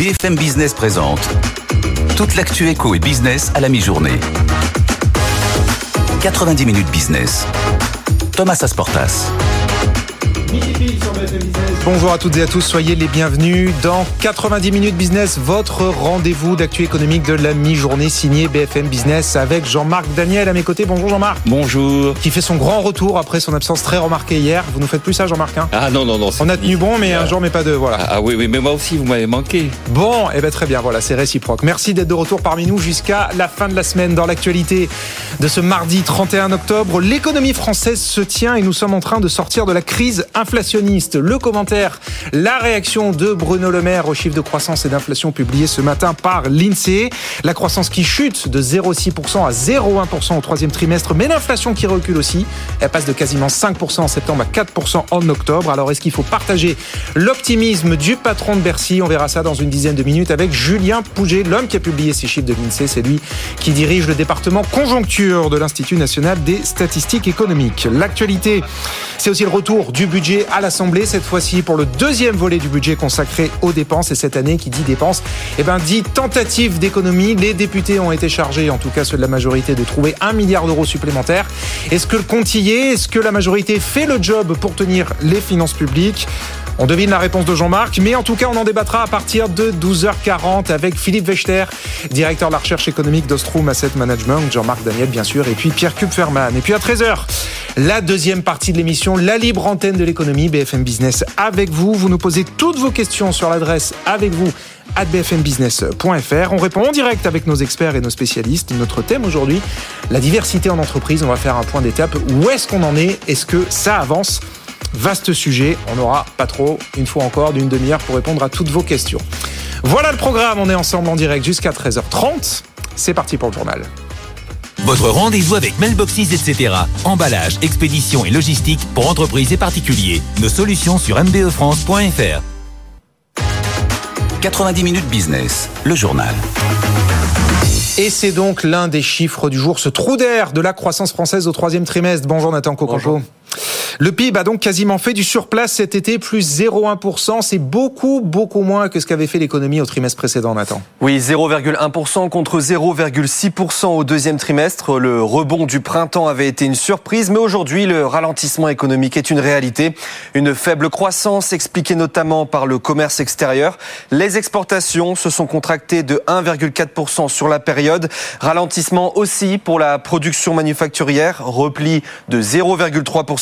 BFM Business présente toute l'actu éco et business à la mi-journée. 90 minutes business. Thomas Asportas. Bonjour à toutes et à tous, soyez les bienvenus dans 90 minutes business, votre rendez-vous d'actu économique de la mi-journée signé BFM Business avec Jean-Marc Daniel à mes côtés. Bonjour Jean-Marc. Bonjour. Qui fait son grand retour après son absence très remarquée hier. Vous nous faites plus ça Jean-Marc hein? Ah non, non, non. On a tenu bon, mais un jour, mais pas deux, voilà. Ah, ah oui, oui, mais moi aussi, vous m'avez manqué. Bon, et eh bien très bien, voilà, c'est réciproque. Merci d'être de retour parmi nous jusqu'à la fin de la semaine dans l'actualité de ce mardi 31 octobre. L'économie française se tient et nous sommes en train de sortir de la crise inflationniste. Le commentaire, la réaction de Bruno Le Maire au chiffre de croissance et d'inflation publié ce matin par l'INSEE. La croissance qui chute de 0,6% à 0,1% au troisième trimestre, mais l'inflation qui recule aussi. Elle passe de quasiment 5% en septembre à 4% en octobre. Alors est-ce qu'il faut partager l'optimisme du patron de Bercy? On verra ça dans une dizaine de minutes avec Julien Pouget, l'homme qui a publié ces chiffres de l'INSEE. C'est lui qui dirige le département conjoncture de l'Institut national des statistiques économiques. L'actualité, c'est aussi le retour du budget à l'Assemblée, cette fois-ci pour le deuxième volet du budget consacré aux dépenses. Et cette année, qui dit dépenses, eh ben, dit tentative d'économie. Les députés ont été chargés, en tout cas ceux de la majorité, de trouver un milliard d'euros supplémentaires. Est-ce que le compte y est? Est-ce que la majorité fait le job pour tenir les finances publiques? On devine la réponse de Jean-Marc, mais en tout cas, on en débattra à partir de 12h40 avec Philippe Wechter, directeur de la recherche économique d'Ostrom Asset Management, Jean-Marc Daniel, bien sûr, et puis Pierre Kupferman. Et puis à 13h, la deuxième partie de l'émission, la libre antenne de l'économie, BFM Business avec vous. Vous nous posez toutes vos questions sur l'adresse avec vous at bfmbusiness.fr. On répond en direct avec nos experts et nos spécialistes. Notre thème aujourd'hui, la diversité en entreprise. On va faire un point d'étape. Où est-ce qu'on en est? Est-ce que ça avance? Vaste sujet, on n'aura pas trop, une fois encore, d'une demi-heure pour répondre à toutes vos questions. Voilà le programme, on est ensemble en direct jusqu'à 13h30. C'est parti pour le journal. Votre rendez-vous avec Mailboxes, etc. Emballage, expédition et logistique pour entreprises et particuliers. Nos solutions sur mbefrance.fr. 90 minutes business, le journal. Et c'est donc l'un des chiffres du jour, ce trou d'air de la croissance française au troisième trimestre. Bonjour Nathan Cocampo. Le PIB a donc quasiment fait du surplace cet été, plus 0,1%. C'est beaucoup, beaucoup moins que ce qu'avait fait l'économie au trimestre précédent, Nathan. Oui, 0,1% contre 0,6% au deuxième trimestre. Le rebond du printemps avait été une surprise, mais aujourd'hui, le ralentissement économique est une réalité. Une faible croissance expliquée notamment par le commerce extérieur. Les exportations se sont contractées de 1,4% sur la période. Ralentissement aussi pour la production manufacturière, repli de 0,3%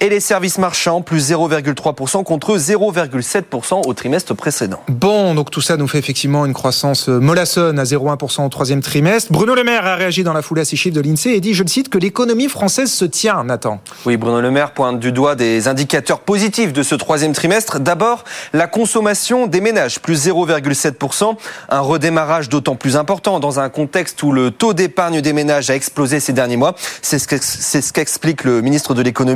et les services marchands plus 0,3% contre 0,7% au trimestre précédent. Bon, donc tout ça nous fait effectivement une croissance euh, mollassonne à 0,1% au troisième trimestre. Bruno Le Maire a réagi dans la foulée à ces chiffres de l'INSEE et dit, je le cite, que l'économie française se tient, Nathan. Oui, Bruno Le Maire pointe du doigt des indicateurs positifs de ce troisième trimestre. D'abord, la consommation des ménages, plus 0,7%, un redémarrage d'autant plus important dans un contexte où le taux d'épargne des ménages a explosé ces derniers mois. C'est ce qu'explique le ministre de l'économie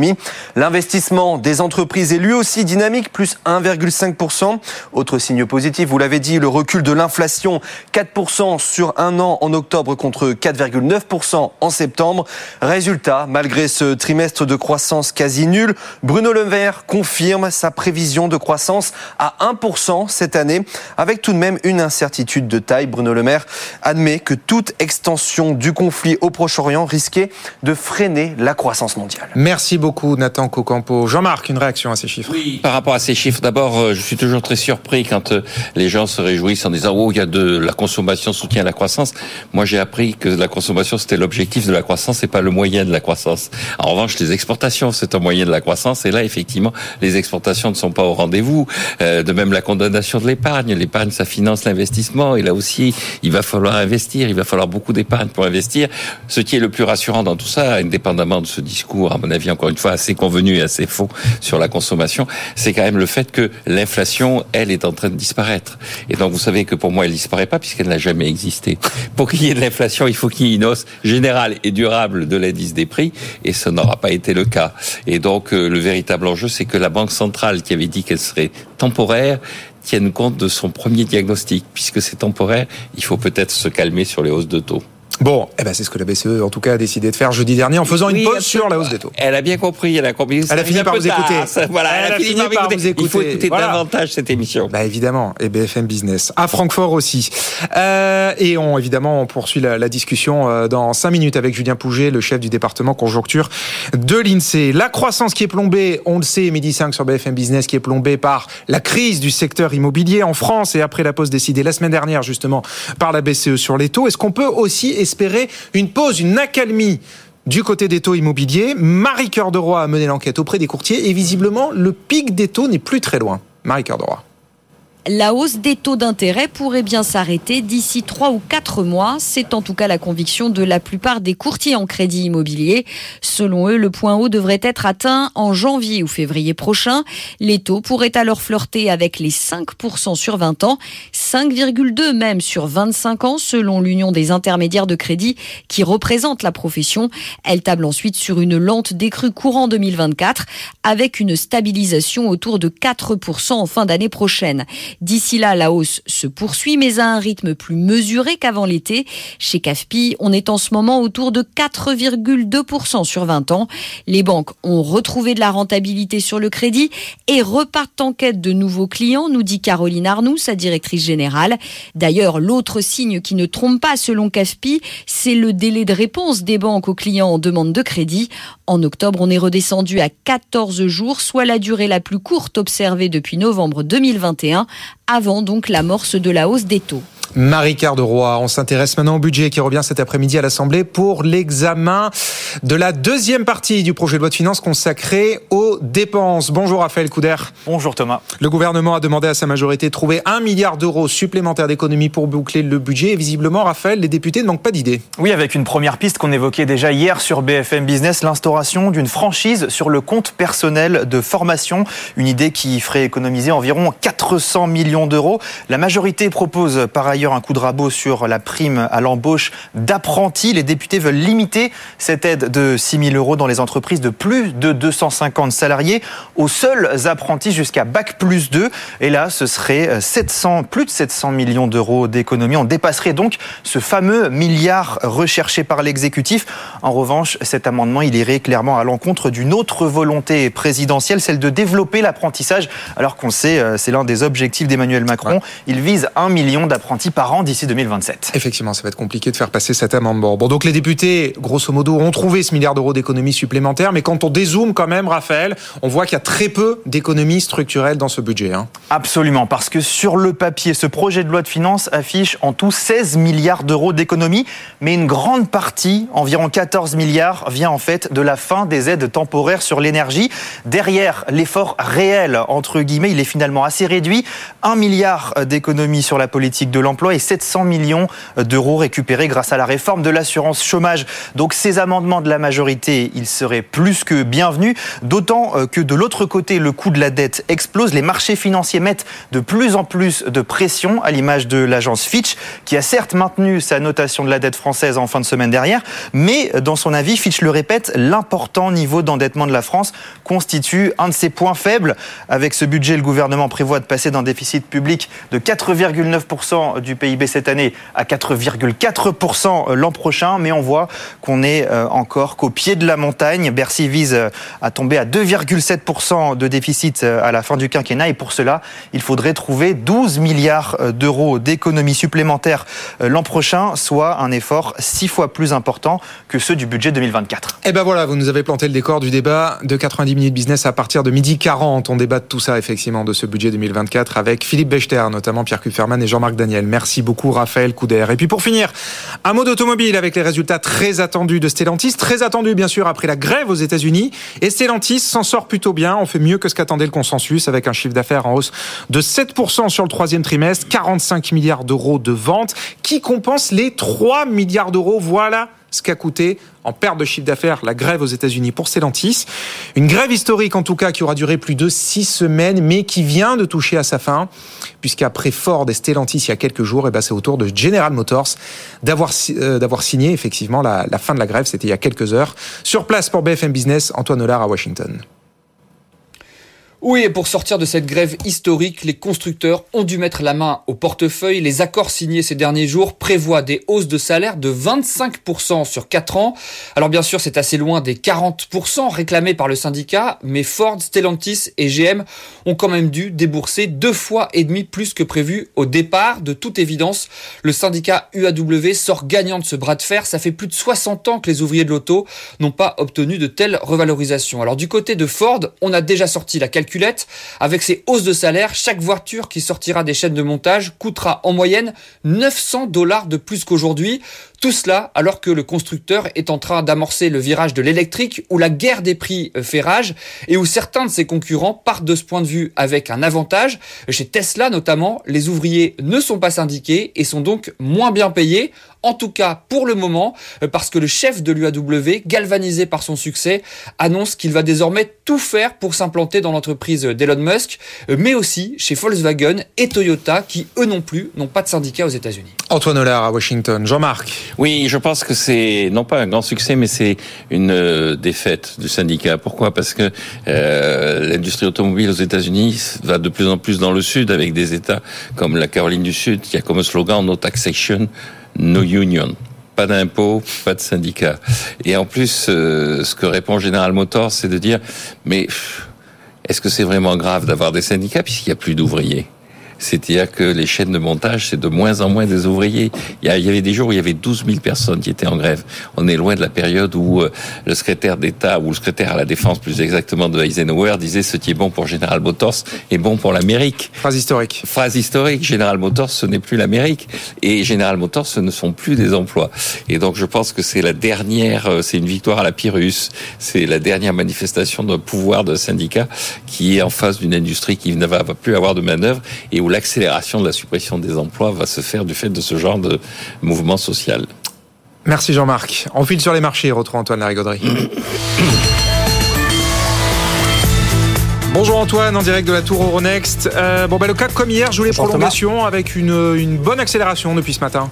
L'investissement des entreprises est lui aussi dynamique, plus 1,5%. Autre signe positif, vous l'avez dit, le recul de l'inflation, 4% sur un an en octobre contre 4,9% en septembre. Résultat, malgré ce trimestre de croissance quasi nul, Bruno Le Maire confirme sa prévision de croissance à 1% cette année, avec tout de même une incertitude de taille. Bruno Le Maire admet que toute extension du conflit au Proche-Orient risquait de freiner la croissance mondiale. Merci Nathan Cocampo. Jean-Marc, une réaction à ces chiffres Oui, par rapport à ces chiffres, d'abord, euh, je suis toujours très surpris quand euh, les gens se réjouissent en disant oh il y a de la consommation soutient la croissance. Moi, j'ai appris que la consommation c'était l'objectif de la croissance et pas le moyen de la croissance. En revanche, les exportations c'est un moyen de la croissance et là effectivement les exportations ne sont pas au rendez-vous. Euh, de même la condamnation de l'épargne, l'épargne ça finance l'investissement et là aussi il va falloir investir, il va falloir beaucoup d'épargne pour investir. Ce qui est le plus rassurant dans tout ça, indépendamment de ce discours à mon avis encore une fois assez convenu et assez faux sur la consommation, c'est quand même le fait que l'inflation, elle, est en train de disparaître. Et donc vous savez que pour moi, elle disparaît pas puisqu'elle n'a jamais existé. Pour qu'il y ait de l'inflation, il faut qu'il y ait une hausse générale et durable de l'indice des prix, et ça n'aura pas été le cas. Et donc euh, le véritable enjeu, c'est que la Banque centrale, qui avait dit qu'elle serait temporaire, tienne compte de son premier diagnostic. Puisque c'est temporaire, il faut peut-être se calmer sur les hausses de taux. Bon, eh ben c'est ce que la BCE en tout cas a décidé de faire jeudi dernier en faisant une pause sur la hausse des taux. Elle a bien compris, elle a compris. Elle a fini par vous écouter. Voilà, elle, a, fini, par, vous écouter. Il faut écouter davantage cette émission. Bah évidemment, et BFM Business à Francfort aussi. Euh, et on évidemment on poursuit la, la discussion euh, dans cinq minutes avec Julien Pouget, le chef du département conjoncture de l'Insee. La croissance qui est plombée, on le sait, midi 5 sur BFM Business, qui est plombée par la crise du secteur immobilier en France et après la pause décidée la semaine dernière justement par la BCE sur les taux. Est-ce qu'on peut aussi espérer une pause, une accalmie du côté des taux immobiliers, Marie-Cœur de Roy a mené l'enquête auprès des courtiers et visiblement le pic des taux n'est plus très loin. Marie-Cœur de Roy. La hausse des taux d'intérêt pourrait bien s'arrêter d'ici trois ou quatre mois. C'est en tout cas la conviction de la plupart des courtiers en crédit immobilier. Selon eux, le point haut devrait être atteint en janvier ou février prochain. Les taux pourraient alors flirter avec les 5% sur 20 ans, 5,2 même sur 25 ans selon l'Union des intermédiaires de crédit qui représente la profession. Elle table ensuite sur une lente décrue courant 2024 avec une stabilisation autour de 4% en fin d'année prochaine. D'ici là, la hausse se poursuit, mais à un rythme plus mesuré qu'avant l'été. Chez CAFPI, on est en ce moment autour de 4,2% sur 20 ans. Les banques ont retrouvé de la rentabilité sur le crédit et repartent en quête de nouveaux clients, nous dit Caroline Arnoux, sa directrice générale. D'ailleurs, l'autre signe qui ne trompe pas selon CAFPI, c'est le délai de réponse des banques aux clients en demande de crédit. En octobre, on est redescendu à 14 jours, soit la durée la plus courte observée depuis novembre 2021 avant donc l'amorce de la hausse des taux. Marie-Cœur de Roy, on s'intéresse maintenant au budget qui revient cet après-midi à l'Assemblée pour l'examen de la deuxième partie du projet de loi de finances consacré aux dépenses. Bonjour Raphaël Couder. Bonjour Thomas. Le gouvernement a demandé à sa majorité de trouver un milliard d'euros supplémentaires d'économies pour boucler le budget. Et visiblement, Raphaël, les députés ne manquent pas d'idées. Oui, avec une première piste qu'on évoquait déjà hier sur BFM Business, l'instauration d'une franchise sur le compte personnel de formation. Une idée qui ferait économiser environ 400 millions d'euros. La majorité propose par ailleurs un coup de rabot sur la prime à l'embauche d'apprentis. Les députés veulent limiter cette aide de 6 000 euros dans les entreprises de plus de 250 salariés aux seuls apprentis jusqu'à Bac plus 2. Et là, ce serait 700, plus de 700 millions d'euros d'économie. On dépasserait donc ce fameux milliard recherché par l'exécutif. En revanche, cet amendement, il irait clairement à l'encontre d'une autre volonté présidentielle, celle de développer l'apprentissage, alors qu'on sait, euh, c'est l'un des objectifs d'Emmanuel Macron. Il vise un million d'apprentis par an d'ici 2027. Effectivement, ça va être compliqué de faire passer cet amendement. Bon, donc les députés, grosso modo, ont trouvé ce milliard d'euros d'économies supplémentaires, mais quand on dézoome quand même, Raphaël, on voit qu'il y a très peu d'économies structurelles dans ce budget. Hein. Absolument, parce que sur le papier, ce projet de loi de finances affiche en tout 16 milliards d'euros d'économies, mais une grande partie, environ 14 milliards, vient en fait de la fin des aides temporaires sur l'énergie. Derrière l'effort réel, entre guillemets, il est finalement assez réduit. Un milliard d'économies sur la politique de l'emploi et 700 millions d'euros récupérés grâce à la réforme de l'assurance chômage. Donc ces amendements de la majorité, ils seraient plus que bienvenus, d'autant euh, que de l'autre côté, le coût de la dette explose. Les marchés financiers mettent de plus en plus de pression, à l'image de l'agence Fitch, qui a certes maintenu sa notation de la dette française en fin de semaine dernière, mais dans son avis, Fitch le répète, l'important niveau d'endettement de la France constitue un de ses points faibles. Avec ce budget, le gouvernement prévoit de passer d'un déficit public de 4,9% du PIB cette année à 4,4% l'an prochain, mais on voit qu'on est euh, encore qu'au pied de la montagne. Bercy vise euh, à tomber à 2,7% de déficit euh, à la fin du quinquennat et pour cela, il faudrait trouver 12 milliards d'euros d'économies supplémentaires l'an prochain, soit un effort six fois plus important que ceux du budget 2024. Et ben voilà, vous nous avez planté le décor du débat de 90 minutes business à partir de midi 40. On débat de tout ça effectivement de ce budget 2024 avec Philippe Bechter, notamment Pierre Kufferman et Jean-Marc Daniel. Merci beaucoup Raphaël Couder. Et puis pour finir, un mot d'automobile avec les résultats très attendus de Stellantis, très attendus bien sûr après la grève aux États-Unis. Et Stellantis s'en sort plutôt bien, on fait mieux que ce qu'attendait le consensus avec un chiffre d'affaires en hausse de 7% sur le troisième trimestre, 45 milliards d'euros de ventes, qui compense les 3 milliards d'euros. Voilà ce qu'a coûté en perte de chiffre d'affaires la grève aux États-Unis pour Stellantis. Une grève historique en tout cas qui aura duré plus de six semaines, mais qui vient de toucher à sa fin, puisqu'après Ford et Stellantis il y a quelques jours, et eh ben c'est au tour de General Motors d'avoir euh, d'avoir signé effectivement la, la fin de la grève. C'était il y a quelques heures. Sur place pour BFM Business, Antoine Hollard à Washington. Oui, et pour sortir de cette grève historique, les constructeurs ont dû mettre la main au portefeuille. Les accords signés ces derniers jours prévoient des hausses de salaire de 25% sur 4 ans. Alors bien sûr, c'est assez loin des 40% réclamés par le syndicat, mais Ford, Stellantis et GM ont quand même dû débourser deux fois et demi plus que prévu au départ. De toute évidence, le syndicat UAW sort gagnant de ce bras de fer. Ça fait plus de 60 ans que les ouvriers de l'auto n'ont pas obtenu de telles revalorisations. Alors du côté de Ford, on a déjà sorti la avec ces hausses de salaire, chaque voiture qui sortira des chaînes de montage coûtera en moyenne 900 dollars de plus qu'aujourd'hui. Tout cela alors que le constructeur est en train d'amorcer le virage de l'électrique où la guerre des prix euh, fait rage et où certains de ses concurrents partent de ce point de vue avec un avantage. Chez Tesla notamment, les ouvriers ne sont pas syndiqués et sont donc moins bien payés en tout cas pour le moment, euh, parce que le chef de l'UAW, galvanisé par son succès, annonce qu'il va désormais tout faire pour s'implanter dans l'entreprise d'Elon Musk, euh, mais aussi chez Volkswagen et Toyota, qui eux non plus n'ont pas de syndicat aux États-Unis. Antoine Hollard à Washington. Jean-Marc. Oui, je pense que c'est non pas un grand succès, mais c'est une euh, défaite du syndicat. Pourquoi? Parce que euh, l'industrie automobile aux États-Unis va de plus en plus dans le sud, avec des États comme la Caroline du Sud, qui a comme slogan No Taxation, No Union pas d'impôts, pas de syndicat. Et en plus, euh, ce que répond General Motors, c'est de dire, mais est-ce que c'est vraiment grave d'avoir des syndicats puisqu'il n'y a plus d'ouvriers? C'est-à-dire que les chaînes de montage, c'est de moins en moins des ouvriers. Il y, avait des jours où il y avait 12 000 personnes qui étaient en grève. On est loin de la période où euh, le secrétaire d'État, ou le secrétaire à la défense plus exactement de Eisenhower, disait ce qui est bon pour General Motors est bon pour l'Amérique. Phrase historique. Phrase historique. General Motors, ce n'est plus l'Amérique. Et General Motors, ce ne sont plus des emplois. Et donc je pense que c'est la dernière, euh, c'est une victoire à la Pyrrhus. C'est la dernière manifestation de pouvoir de syndicat qui est en face d'une industrie qui ne va plus avoir de manœuvre et où l'accélération de la suppression des emplois va se faire du fait de ce genre de mouvement social. Merci Jean-Marc. On file sur les marchés. Retrouve Antoine Larigauderie. Bonjour Antoine, en direct de la Tour Euronext. Euh, bon, bah, le CAC, comme hier, joue les prolongations avec une, une bonne accélération depuis ce matin.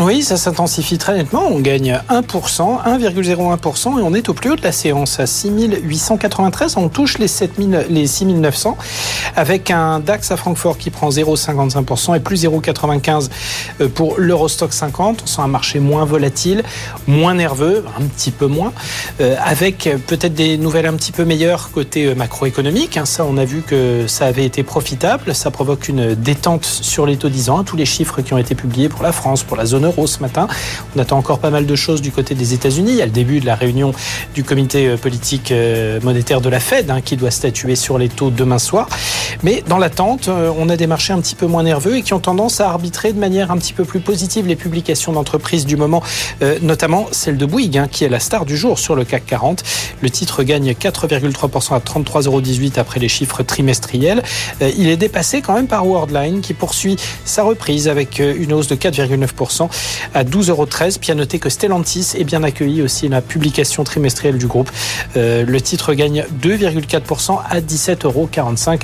Oui, ça s'intensifie très nettement. On gagne 1%, 1,01% et on est au plus haut de la séance à 6893. On touche les, 7000, les 6900 avec un DAX à Francfort qui prend 0,55% et plus 0,95% euh, pour l'Eurostock 50. On sent un marché moins volatile, moins nerveux, un petit peu moins, euh, avec peut-être des nouvelles un petit peu meilleures côté euh, macroéconomique. Hein. Ça, on a vu que ça avait été profitable. Ça provoque une détente sur les taux 10 ans. Tous les chiffres qui ont été publiés pour la France, pour la zone ce matin. On attend encore pas mal de choses du côté des États-Unis. Il y a le début de la réunion du comité euh, politique euh, monétaire de la Fed hein, qui doit statuer sur les taux demain soir. Mais dans l'attente, euh, on a des marchés un petit peu moins nerveux et qui ont tendance à arbitrer de manière un petit peu plus positive les publications d'entreprises du moment, notamment celle de Bouygues, hein, qui est la star du jour sur le CAC 40. Le titre gagne 4,3% à 33,18 après les chiffres trimestriels. Il est dépassé quand même par Worldline qui poursuit sa reprise avec une hausse de 4,9% à 12,13 euros. Puis à noter que Stellantis est bien accueilli aussi la publication trimestrielle du groupe. Euh, le titre gagne 2,4% à 17,45 euros.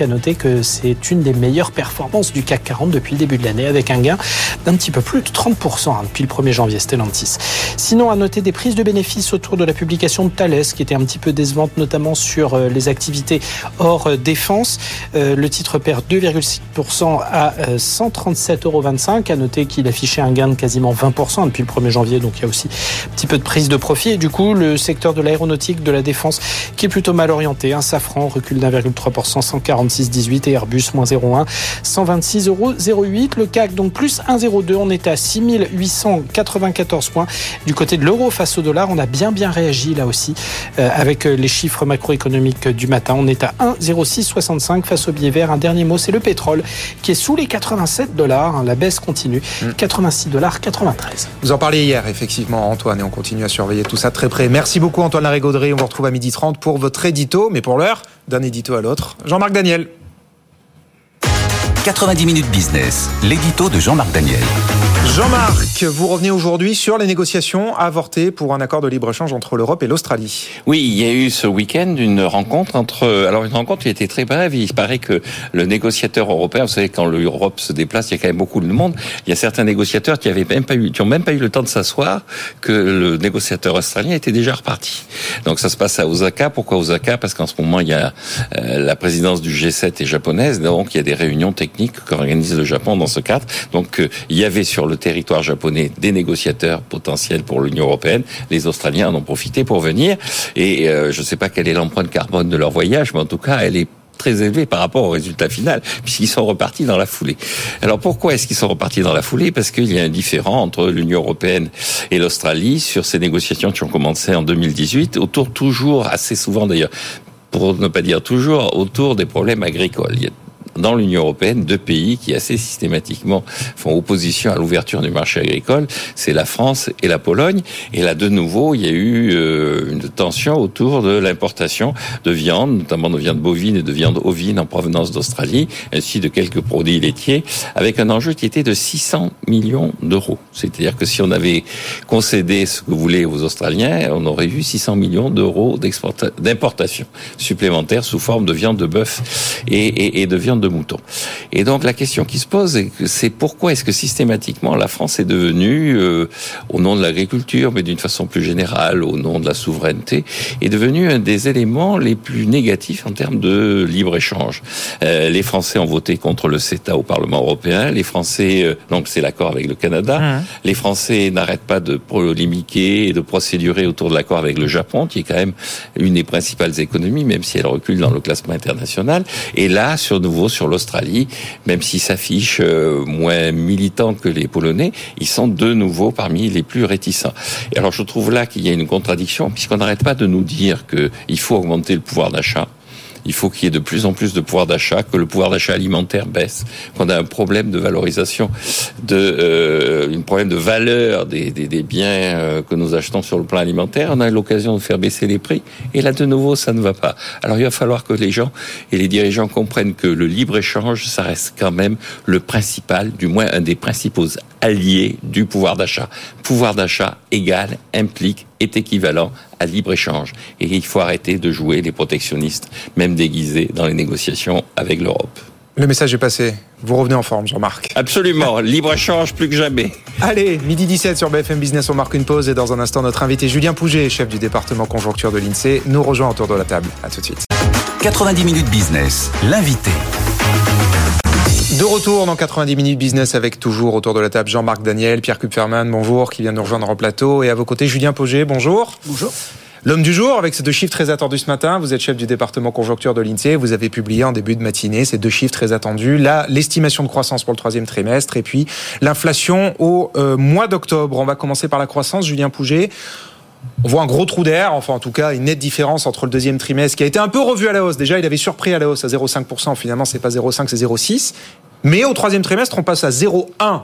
À noter que c'est une des meilleures performances du CAC 40 depuis le début de l'année avec un gain d'un petit peu plus de 30% hein, depuis le 1er janvier Stellantis. Sinon, à noter des prises de bénéfices autour de la publication de Thales qui était un petit peu décevante notamment sur euh, les activités hors euh, défense. Le titre perd 2,6% à 137,25 euros. À noter qu'il affichait un gain de quasiment 20% depuis le 1er janvier, donc il y a aussi un petit peu de prise de profit. Et du coup, le secteur de l'aéronautique, de la défense, qui est plutôt mal orienté. Un Safran recule d'1,3%, 146,18 et Airbus moins 0,1, 126,08 euros. Le CAC, donc plus 1,02. On est à 6894 points. Du côté de l'euro face au dollar, on a bien bien réagi là aussi euh, avec euh, les chiffres macroéconomiques du matin. On est à 1,0665 face au billet vert. Un dernier mot, c'est le pétrole qui est sous les 87 dollars. La baisse continue. 86 mm. dollars 93. Vous en parliez hier, effectivement, Antoine, et on continue à surveiller tout ça très près. Merci beaucoup, Antoine Larigauderie. On vous retrouve à 12h30 pour votre édito, mais pour l'heure, d'un édito à l'autre. Jean-Marc Daniel. 90 minutes business, l'édito de Jean-Marc Daniel. Jean-Marc, vous revenez aujourd'hui sur les négociations avortées pour un accord de libre-échange entre l'Europe et l'Australie. Oui, il y a eu ce week-end une rencontre entre... Alors une rencontre qui était très brève. Il paraît que le négociateur européen, vous savez, quand l'Europe se déplace, il y a quand même beaucoup de monde. Il y a certains négociateurs qui avaient même pas eu, qui ont même pas eu le temps de s'asseoir, que le négociateur australien était déjà reparti. Donc ça se passe à Osaka. Pourquoi Osaka? Parce qu'en ce moment, il y a euh, la présidence du G7 est japonaise, donc il y a des réunions techniques qu'organise le Japon dans ce cadre. Donc euh, il y avait sur le territoire japonais des négociateurs potentiels pour l'Union européenne. Les Australiens en ont profité pour venir. Et euh, je ne sais pas quelle est l'empreinte carbone de leur voyage, mais en tout cas, elle est très élevée par rapport au résultat final, puisqu'ils sont repartis dans la foulée. Alors pourquoi est-ce qu'ils sont repartis dans la foulée? Parce qu'il y a un différent entre l'Union européenne et l'Australie sur ces négociations qui ont commencé en 2018, autour toujours, assez souvent d'ailleurs, pour ne pas dire toujours, autour des problèmes agricoles. Dans l'Union européenne deux pays qui assez systématiquement font opposition à l'ouverture du marché agricole, c'est la France et la Pologne. Et là, de nouveau, il y a eu euh, une tension autour de l'importation de viande, notamment de viande bovine et de viande ovine en provenance d'Australie, ainsi de quelques produits laitiers, avec un enjeu qui était de 600 millions d'euros. C'est-à-dire que si on avait concédé ce que voulaient aux Australiens, on aurait eu 600 millions d'euros d'importation supplémentaire sous forme de viande de bœuf et, et, et de viande de mouton. Et donc la question qui se pose, c'est pourquoi est-ce que systématiquement la France est devenue, euh, au nom de l'agriculture, mais d'une façon plus générale, au nom de la souveraineté, est devenue un des éléments les plus négatifs en termes de libre-échange. Euh, les Français ont voté contre le CETA au Parlement européen. Les Français, euh, donc c'est l'accord avec le Canada. Mmh. Les Français n'arrêtent pas de polémiquer et de procédurer autour de l'accord avec le Japon, qui est quand même une des principales économies, même si elle recule dans le classement international. Et là, sur nouveau, sur l'Australie, même s'ils s'affichent euh, moins militants que les Polonais, ils sont de nouveau parmi les plus réticents. Alors je trouve là qu'il y a une contradiction, puisqu'on n'arrête pas de nous dire qu'il faut augmenter le pouvoir d'achat il faut qu'il y ait de plus en plus de pouvoir d'achat, que le pouvoir d'achat alimentaire baisse, qu'on a un problème de valorisation, de euh, un problème de valeur des, des, des biens euh, que nous achetons sur le plan alimentaire. On a l'occasion de faire baisser les prix, et là de nouveau ça ne va pas. Alors il va falloir que les gens et les dirigeants comprennent que le libre échange, ça reste quand même le principal, du moins un des principaux alliés du pouvoir d'achat. Pouvoir d'achat égal implique est équivalent à libre-échange. Et il faut arrêter de jouer les protectionnistes, même déguisés dans les négociations avec l'Europe. Le message est passé. Vous revenez en forme, Jean-Marc. Absolument. Libre-échange plus que jamais. Allez, midi 17 sur BFM Business, on marque une pause et dans un instant, notre invité Julien Pouget, chef du département conjoncture de l'INSEE, nous rejoint autour de la table. À tout de suite. 90 minutes business, l'invité. De retour dans 90 minutes business avec toujours autour de la table Jean-Marc Daniel, Pierre Kupferman, bonjour, qui vient nous rejoindre en plateau. Et à vos côtés, Julien Poget, bonjour. Bonjour. L'homme du jour, avec ces deux chiffres très attendus ce matin, vous êtes chef du département conjoncture de l'INSEE, vous avez publié en début de matinée ces deux chiffres très attendus, là l'estimation de croissance pour le troisième trimestre et puis l'inflation au euh, mois d'octobre. On va commencer par la croissance, Julien Pouget. On voit un gros trou d'air, enfin en tout cas une nette différence entre le deuxième trimestre qui a été un peu revu à la hausse. Déjà, il avait surpris à la hausse à 0,5%, finalement c'est pas 0,5, c'est 0,6. Mais au troisième trimestre, on passe à 0,1.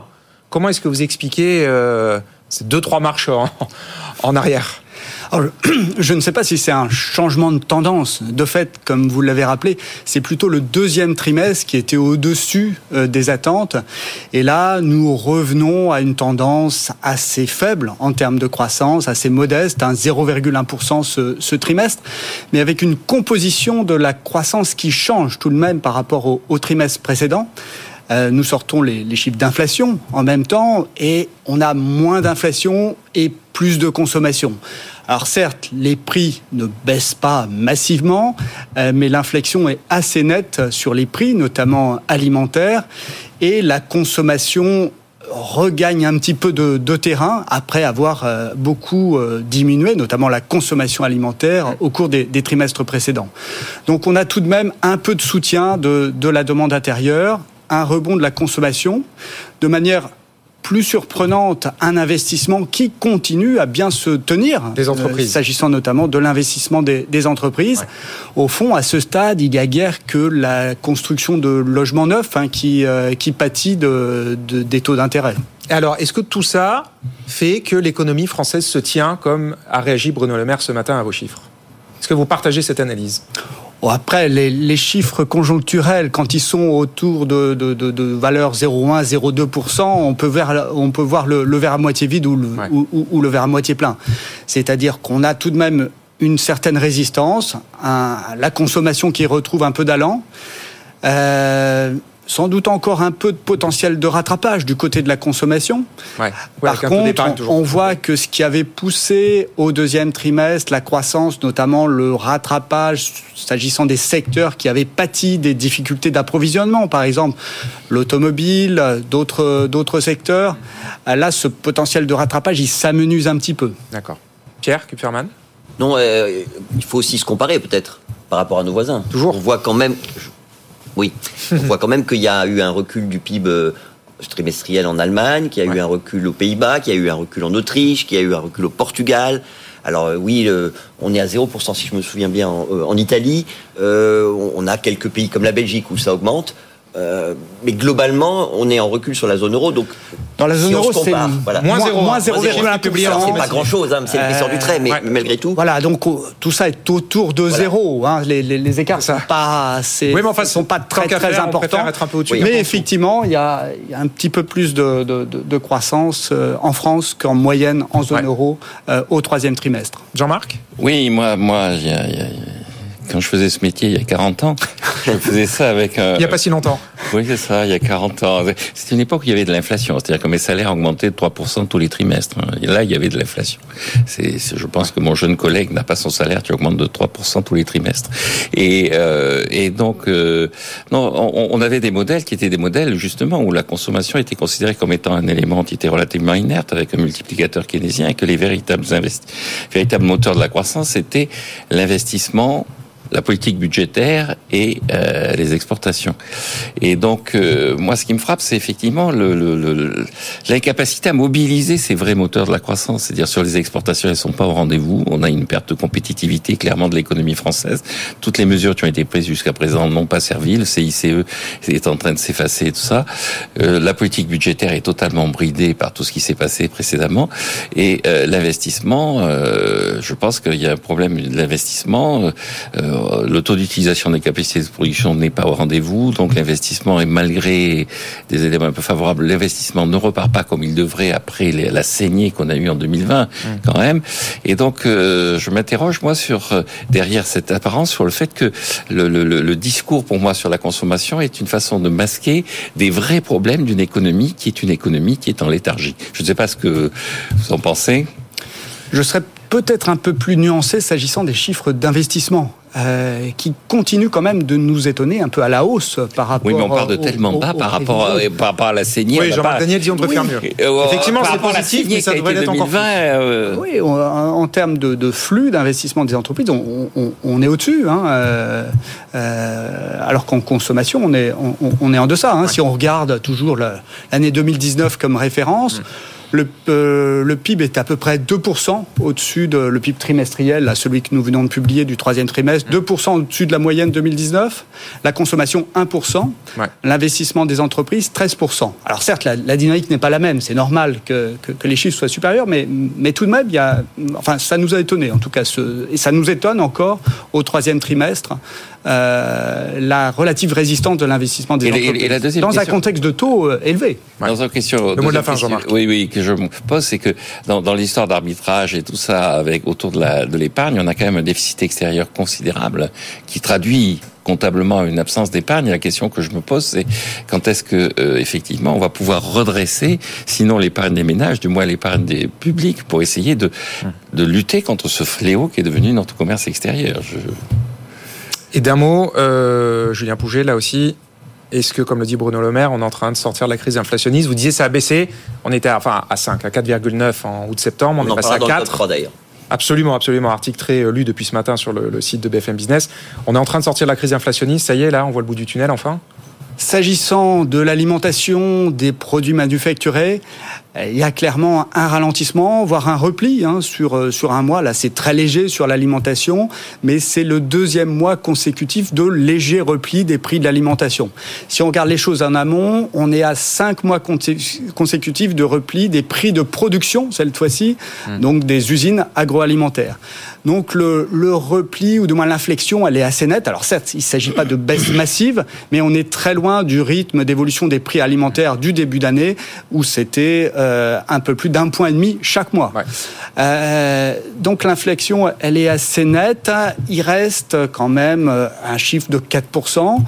Comment est-ce que vous expliquez euh, ces deux, trois marches en, en arrière? Alors, je ne sais pas si c'est un changement de tendance. De fait, comme vous l'avez rappelé, c'est plutôt le deuxième trimestre qui était au-dessus euh, des attentes. Et là, nous revenons à une tendance assez faible en termes de croissance, assez modeste, un 0,1% ce, ce, trimestre, mais avec une composition de la croissance qui change tout de même par rapport au, au trimestre précédent. Euh, nous sortons les, chiffres d'inflation en même temps et on a moins d'inflation et plus de consommation. Alors certes, les prix ne baissent pas massivement, euh, mais l'inflexion est assez nette sur les prix, notamment alimentaires, et la consommation regagne un petit peu de, terrain après avoir euh, beaucoup diminué, notamment la consommation alimentaire au cours des, trimestres précédents. Donc on a tout de même un peu de soutien de la demande intérieure, un rebond de la consommation, de manière plus surprenante, un investissement qui continue à bien se tenir. Des entreprises. Euh, S'agissant notamment de l'investissement des, des, entreprises. Ouais. Au fond, à ce stade, il n'y a guère que la construction de logements neufs hein, qui, euh, qui pâtit de, de, des taux d'intérêt. Alors, est-ce que tout ça fait que l'économie française se tient comme a réagi Bruno Le Maire ce matin à vos chiffres? Est-ce que vous partagez cette analyse? Après, les, chiffres conjoncturels, quand ils sont autour de, de, valeurs 0,1, 0,2%, on peut voir, on peut voir le, verre à moitié vide ou le, ou, le verre à moitié plein. C'est-à-dire qu'on a tout de même une certaine résistance, la consommation qui retrouve un peu d'allant. Euh, sans doute encore un peu de potentiel de rattrapage du côté de la consommation. Par contre, on, voit que ce qui avait poussé au deuxième trimestre la croissance, notamment le rattrapage s'agissant des secteurs qui avaient pâti des difficultés d'approvisionnement, par exemple l'automobile, d'autres d'autres secteurs, là, ce potentiel de rattrapage, il s'amenuse un petit peu. D'accord. Pierre Kupferman? Non, euh, il faut aussi se comparer peut-être par rapport à nos voisins. Toujours. On voit quand même, oui, on voit quand même qu'il y a eu un recul du PIB euh, trimestriel en Allemagne, qu'il y a eu un recul aux Pays-Bas, qu'il y a eu un recul en Autriche, qu'il y a eu un recul au Portugal. Alors euh, oui, on est à 0% si je me souviens bien en, euh, Italie. on a quelques pays comme la Belgique où ça augmente. Euh, mais globalement, on est en recul sur la zone euro. Donc, dans la zone euro, c'est moins 0,1%. Moins c'est pas grand-chose, hein, c'est l'épaisseur du trait, mais malgré tout. Voilà, donc tout ça est autour de zéro. Hein, les, les, les, écarts sont pas, oui, mais enfin, sont pas très très importants. Être un peu mais effectivement, il y, a, y, a, un petit peu plus de, de, de, croissance euh, en France qu'en moyenne en zone euro euh, au troisième trimestre. Jean-Marc? Oui, moi, moi, il y a quand je faisais ce métier il y a 40 ans, je faisais ça avec... il n'y a pas si longtemps. Oui, c'est ça, il y a 40 ans. C'était une époque où il y avait de l'inflation, c'est-à-dire que mes salaires augmentaient de 3% tous les trimestres. Et là, il y avait de l'inflation. C'est, je pense que mon jeune collègue n'a pas son salaire qui augmente de 3% tous les trimestres. Et, euh, et donc, euh, non, on, on, avait des modèles qui étaient des modèles justement où la consommation était considérée comme étant un élément qui était relativement inerte avec un multiplicateur keynésien et que les véritables, véritables moteurs de la croissance c'était l'investissement la politique budgétaire et euh, les exportations. Et donc, euh, moi, ce qui me frappe, c'est effectivement l'incapacité le, le, à mobiliser ces vrais moteurs de la croissance. C'est-à-dire sur les exportations, elles sont pas au rendez-vous. On a une perte de compétitivité clairement de l'économie française. Toutes les mesures qui ont été prises jusqu'à présent n'ont pas servi. Le CICE est en train de s'effacer et tout ça. Euh, la politique budgétaire est totalement bridée par tout ce qui s'est passé précédemment. Et euh, l'investissement, euh, je pense qu'il y a un problème de l'investissement. Euh, le taux d'utilisation des capacités de production n'est pas au rendez-vous, donc l'investissement est malgré des éléments un peu favorables, l'investissement ne repart pas comme il devrait après la saignée qu'on a eue en 2020 mmh. quand même. Et donc euh, je m'interroge moi sur euh, derrière cette apparence sur le fait que le, le, le, discours pour moi sur la consommation est une façon de masquer des vrais problèmes d'une économie qui est une économie qui est en léthargie. Je ne sais pas ce que vous en pensez. Je serais peut-être un peu plus nuancé s'agissant des chiffres d'investissement. Euh, qui continue quand même de nous étonner un peu à la hausse par rapport. Oui, mais on part de tellement bas par, rapport à, par rapport à la saignée. Oui, Jean-Marc Daniel dit on devrait faire mieux. Euh, Effectivement, c'est positif, mais ça devrait être encore plus. Euh... Oui, en, en, termes de, de flux d'investissement des entreprises, on, on, on est au-dessus. Hein, euh, euh alors qu'en consommation, on est, on, est en deçà. Hein, ouais. Si on regarde toujours l'année 2019 comme référence. Mmh. Le, euh, le, PIB est à peu près 2% au-dessus de le PIB trimestriel, celui que nous venons de publier du troisième trimestre, 2% au-dessus de la moyenne 2019. La consommation 1%. Ouais. L'investissement des entreprises 13%. Alors certes, la, la dynamique n'est pas la même. C'est normal que, que, que, les chiffres soient supérieurs, mais, mais tout de même, il y a, enfin, ça nous a étonné en tout cas, ce, et ça nous étonne encore au troisième trimestre. Euh, la relative résistance de l'investissement des et entreprises et la dans question... un contexte de taux euh, élevé. Dans une question, le mot de la fin, Jean-Marc. Oui, oui, que je me pose, c'est que dans, dans l'histoire d'arbitrage et tout ça, avec autour de l'épargne, de on a quand même un déficit extérieur considérable qui traduit comptablement une absence d'épargne. La question que je me pose, c'est quand est-ce que euh, effectivement on va pouvoir redresser, sinon l'épargne des ménages, du moins l'épargne des publics, pour essayer de, de lutter contre ce fléau qui est devenu notre commerce extérieur. Je... Et d'un mot, euh, Julien Pouget, là aussi, est-ce que, comme le dit Bruno Le Maire, on est en train de sortir de la crise inflationniste? Vous disiez ça a baissé, on était à, enfin, à 5, à 4,9 en août-septembre, on, on est passé à 4. d'ailleurs. Absolument, absolument. Article très euh, lu depuis ce matin sur le, le, site de BFM Business. On est en train de sortir de la crise inflationniste, ça y est, là, on voit le bout du tunnel enfin? S'agissant de l'alimentation, des produits manufacturés, il y a clairement un ralentissement, voire un repli hein, sur, euh, sur un mois. Là, c'est très léger sur l'alimentation, mais c'est le deuxième mois consécutif de léger repli des prix de l'alimentation. Si on regarde les choses en amont, on est à cinq mois consécutifs de repli des prix de production, cette fois-ci, mmh. donc des usines agroalimentaires. Donc le, le repli, ou du moins l'inflexion, elle est assez nette. Alors certes, il ne s'agit pas de baisse massive, mais on est très loin du rythme d'évolution des prix alimentaires du début d'année, où c'était euh, un peu plus d'un point et demi chaque mois. Euh, donc l'inflexion, elle est assez nette. Il reste quand même euh, un chiffre de 4%.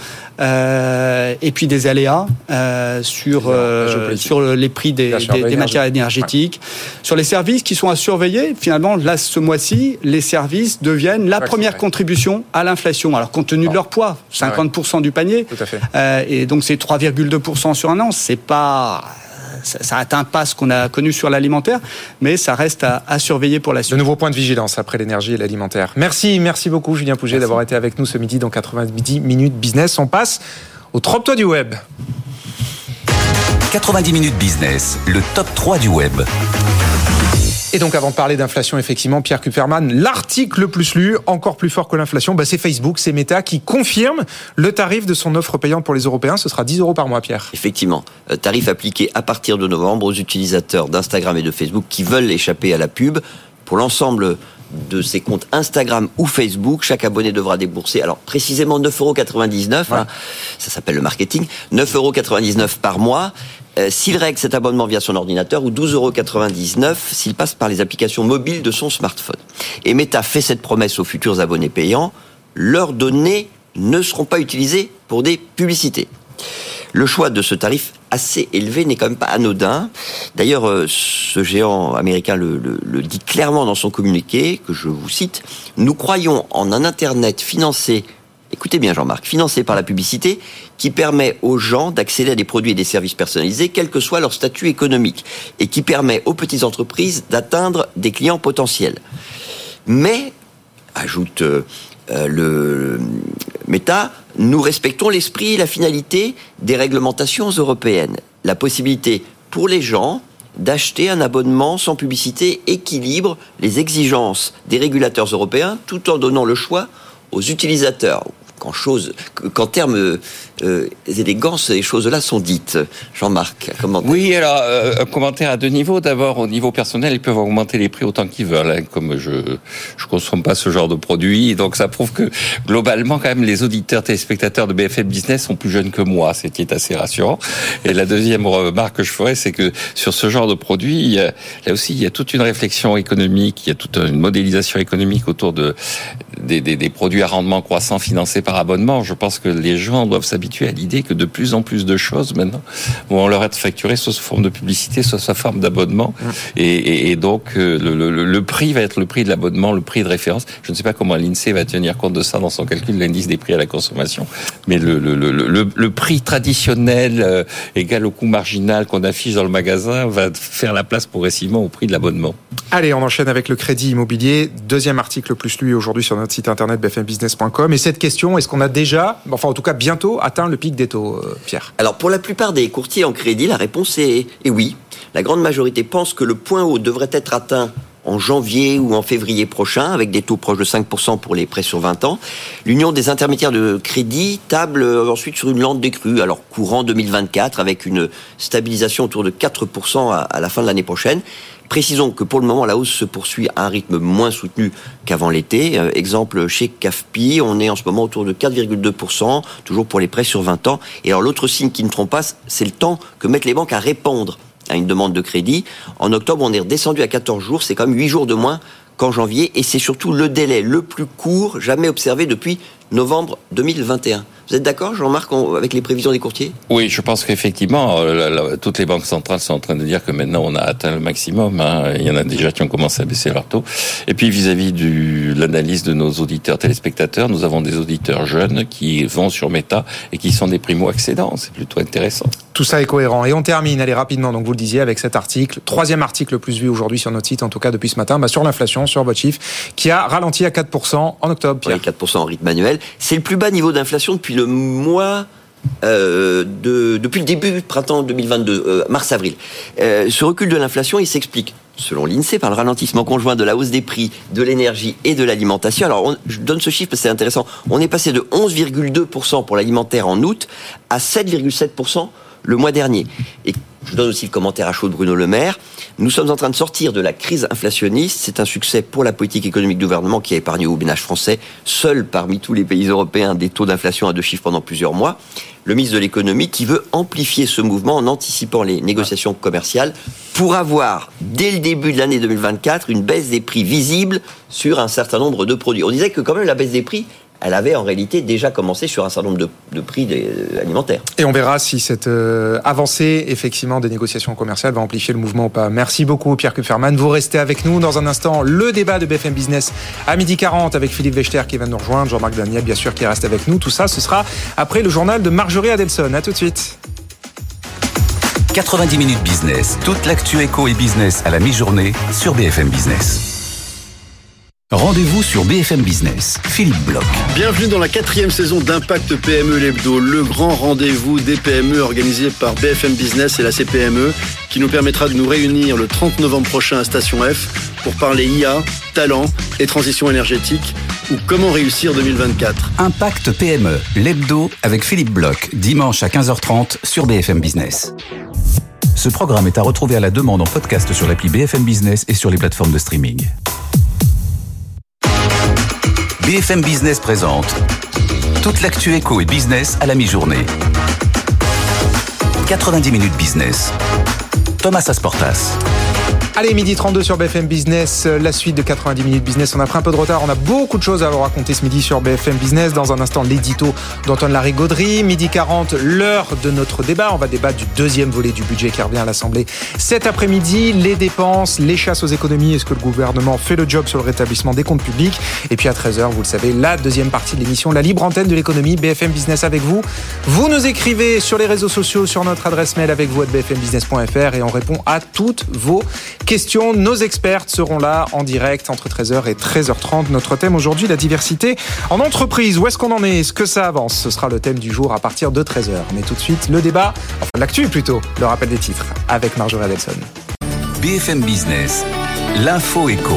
Euh, et puis des aléas euh, sur euh, sur les prix des, des, des matières énergétiques, ouais. sur les services qui sont à surveiller. Finalement, là, ce mois-ci, les services deviennent la ouais, première contribution à l'inflation. Alors, compte tenu de leur poids, 50% ouais. du panier, euh, et donc c'est 3,2% sur un an. C'est pas ça n'atteint pas ce qu'on a connu sur l'alimentaire, mais ça reste à, à, surveiller pour la suite. De nouveaux points de vigilance après l'énergie et l'alimentaire. Merci, merci beaucoup Julien Pouget d'avoir été avec nous ce midi dans 90 minutes business. On passe au top 3 du web. 90 minutes business, le top 3 du web. Et donc, avant de parler d'inflation, effectivement, Pierre Kupferman, l'article le plus lu, encore plus fort que l'inflation, bah, c'est Facebook, c'est Meta qui confirme le tarif de son offre payante pour les Européens. Ce sera 10 euros par mois, Pierre. Effectivement. Euh, tarif appliqué à partir de novembre aux utilisateurs d'Instagram et de Facebook qui veulent échapper à la pub. Pour l'ensemble de ses comptes Instagram ou Facebook, chaque abonné devra débourser, alors précisément 9,99 euros, ouais. hein, ça s'appelle le marketing, 9,99 euros par mois. Euh, s'il règle cet abonnement via son ordinateur ou 12,99 euros s'il passe par les applications mobiles de son smartphone. Et Meta fait cette promesse aux futurs abonnés payants, leurs données ne seront pas utilisées pour des publicités. Le choix de ce tarif assez élevé n'est quand même pas anodin. D'ailleurs, euh, ce géant américain le, le, dit clairement dans son communiqué, que je vous cite, Nous croyons en un Internet financé, écoutez bien Jean-Marc, financé par la publicité, qui permet aux gens d'accéder à des produits et des services personnalisés, quel que soit leur statut économique, et qui permet aux petites entreprises d'atteindre des clients potentiels. Mais, ajoute euh, le Meta, nous respectons l'esprit et la finalité des réglementations européennes. La possibilité pour les gens d'acheter un abonnement sans publicité équilibre les exigences des régulateurs européens tout en donnant le choix aux utilisateurs qu'en chose, termes euh, élégants, ces choses-là sont dites. Jean-Marc, comment Oui, alors euh, un commentaire à deux niveaux. D'abord, au niveau personnel, ils peuvent augmenter les prix autant qu'ils veulent. Hein, comme je je consomme pas ce genre de produit, donc ça prouve que globalement, quand même, les auditeurs téléspectateurs de BFM Business sont plus jeunes que moi, ce qui est assez rassurant. Et la deuxième remarque que je ferais, c'est que sur ce genre de produit, il y a, là aussi, il y a toute une réflexion économique, il y a toute une modélisation économique autour de des produits à rendement croissant financés par abonnement. Je pense que les gens doivent s'habituer à l'idée que de plus en plus de choses maintenant vont leur être facturées soit sous forme de publicité, soit sous forme d'abonnement. Et, et, et, donc le, le, le, prix va être le prix de l'abonnement, le prix de référence. Je ne sais pas comment l'INSEE va tenir compte de ça dans son calcul de l'indice des prix à la consommation, mais le, le prix traditionnel euh, égal au coût marginal qu'on affiche dans le magasin va faire la place progressivement au prix de l'abonnement. Allez, on enchaîne avec le crédit immobilier. Deuxième article le plus lu aujourd'hui sur notre site internet bfmbusiness.com. Et cette question, est-ce qu'on a déjà, enfin en tout cas bientôt, atteint le pic des taux, euh, Pierre? Alors pour la plupart des courtiers en crédit, la réponse est, oui. La grande majorité pense que le point haut devrait être atteint en janvier ou en février prochain, avec des taux proches de 5% pour les prêts sur 20 ans. L'Union des intermédiaires de crédit table ensuite sur une lente décrue, alors courant 2024, avec une stabilisation autour de 4% à la fin de l'année prochaine. Précisons que pour le moment, la hausse se poursuit à un rythme moins soutenu qu'avant l'été. Euh, exemple, chez CAFPI, on est en ce moment autour de 4,2%, toujours pour les prêts sur 20 ans. Et alors l'autre signe qui ne trompe pas, c'est le temps que mettent les banques à répondre à une demande de crédit. En octobre, on est redescendu à 14 jours, c'est quand même 8 jours de moins qu'en janvier, et c'est surtout le délai le plus court jamais observé depuis novembre 2021. Vous êtes d'accord, Jean-Marc, avec les prévisions des courtiers? Oui, je pense qu'effectivement, euh, toutes les banques centrales sont en train de dire que maintenant on a atteint le maximum. Hein. Il y en a déjà qui ont commencé à baisser leur taux. Et puis vis-à-vis -vis de l'analyse de nos auditeurs téléspectateurs, nous avons des auditeurs jeunes qui vont sur Meta et qui sont des primo-accédants. C'est plutôt intéressant. Tout ça est cohérent. Et on termine, allez rapidement, donc vous le disiez, avec cet article, troisième article le plus vu aujourd'hui sur notre site, en tout cas depuis ce matin, bah sur l'inflation, sur votre chiffre, qui a ralenti à 4% en octobre. Pierre. Oui, 4% en rythme annuel. C'est le plus bas niveau d'inflation depuis le mois euh, de, depuis le début du printemps 2022, euh, mars-avril. Euh, ce recul de l'inflation, il s'explique, selon l'INSEE, par le ralentissement conjoint de la hausse des prix, de l'énergie et de l'alimentation. Alors, on, je donne ce chiffre parce c'est intéressant. On est passé de 11,2% pour l'alimentaire en août à 7,7% le mois dernier. Et Je donne aussi le commentaire à chaud de Bruno Le Maire. Nous sommes en train de sortir de la crise inflationniste. C'est un succès pour la politique économique du gouvernement qui a épargné au ménage français, seul parmi tous les pays européens, des taux d'inflation à deux chiffres pendant plusieurs mois. Le ministre de l'économie qui veut amplifier ce mouvement en anticipant les négociations commerciales pour avoir, dès le début de l'année 2024, une baisse des prix visible sur un certain nombre de produits. On disait que quand même la baisse des prix, elle avait en réalité déjà commencé sur un certain nombre de, prix des, euh, alimentaires. Et on verra si cette euh, avancée, effectivement, des négociations commerciales va amplifier le mouvement ou pas. Merci beaucoup, Pierre Kupferman. Vous restez avec nous dans un instant. Le débat de BFM Business à midi 40 avec Philippe Wechter qui va nous rejoindre, Jean-Marc Daniel, bien sûr, qui reste avec nous. Tout ça, ce sera après le journal de Marjorie Adelson. À tout de suite. 90 minutes business. Toute l'actu éco et business à la mi-journée sur BFM Business. Rendez-vous sur BFM Business. Philippe Bloch. Bienvenue dans la quatrième saison d'Impact PME l'hebdo, le grand rendez-vous des PME organisé par BFM Business et la CPME qui nous permettra de nous réunir le 30 novembre prochain à Station F pour parler IA, talent et transition énergétique ou comment réussir 2024. Impact PME, l'hebdo avec Philippe Bloch, dimanche à 15h30 sur BFM Business. Ce programme est à retrouver à la demande en podcast sur l'appli BFM Business et sur les plateformes de streaming. BFM Business présente toute l'actu éco et business à la mi-journée. 90 minutes business. Thomas Asportas. Allez, midi 32 sur BFM Business, euh, la suite de 90 minutes business. On a pris un peu de retard, on a beaucoup de choses à vous raconter ce midi sur BFM Business. Dans un instant, l'édito d'Antoine Larigauderie. Midi 40, l'heure de notre débat. On va débattre du deuxième volet du budget qui revient à l'Assemblée cet après-midi. Les dépenses, les chasses aux économies. Est-ce que le gouvernement fait le job sur le rétablissement des comptes publics? Et puis à 13h, vous le savez, la deuxième partie de l'émission, la libre antenne de l'économie, BFM Business avec vous. Vous nous écrivez sur les réseaux sociaux, sur notre adresse mail avec vous à bfmbusiness.fr et on répond à toutes vos questions. Nos experts seront là en direct entre 13h et 13h30. Notre thème aujourd'hui, la diversité en entreprise. Où est-ce qu'on en est? Est-ce que ça avance? Ce sera le thème du jour à partir de 13h. Mais tout de suite, le débat, enfin l'actu plutôt, le rappel des titres avec Marjorie Adelson. BFM Business, l'info éco.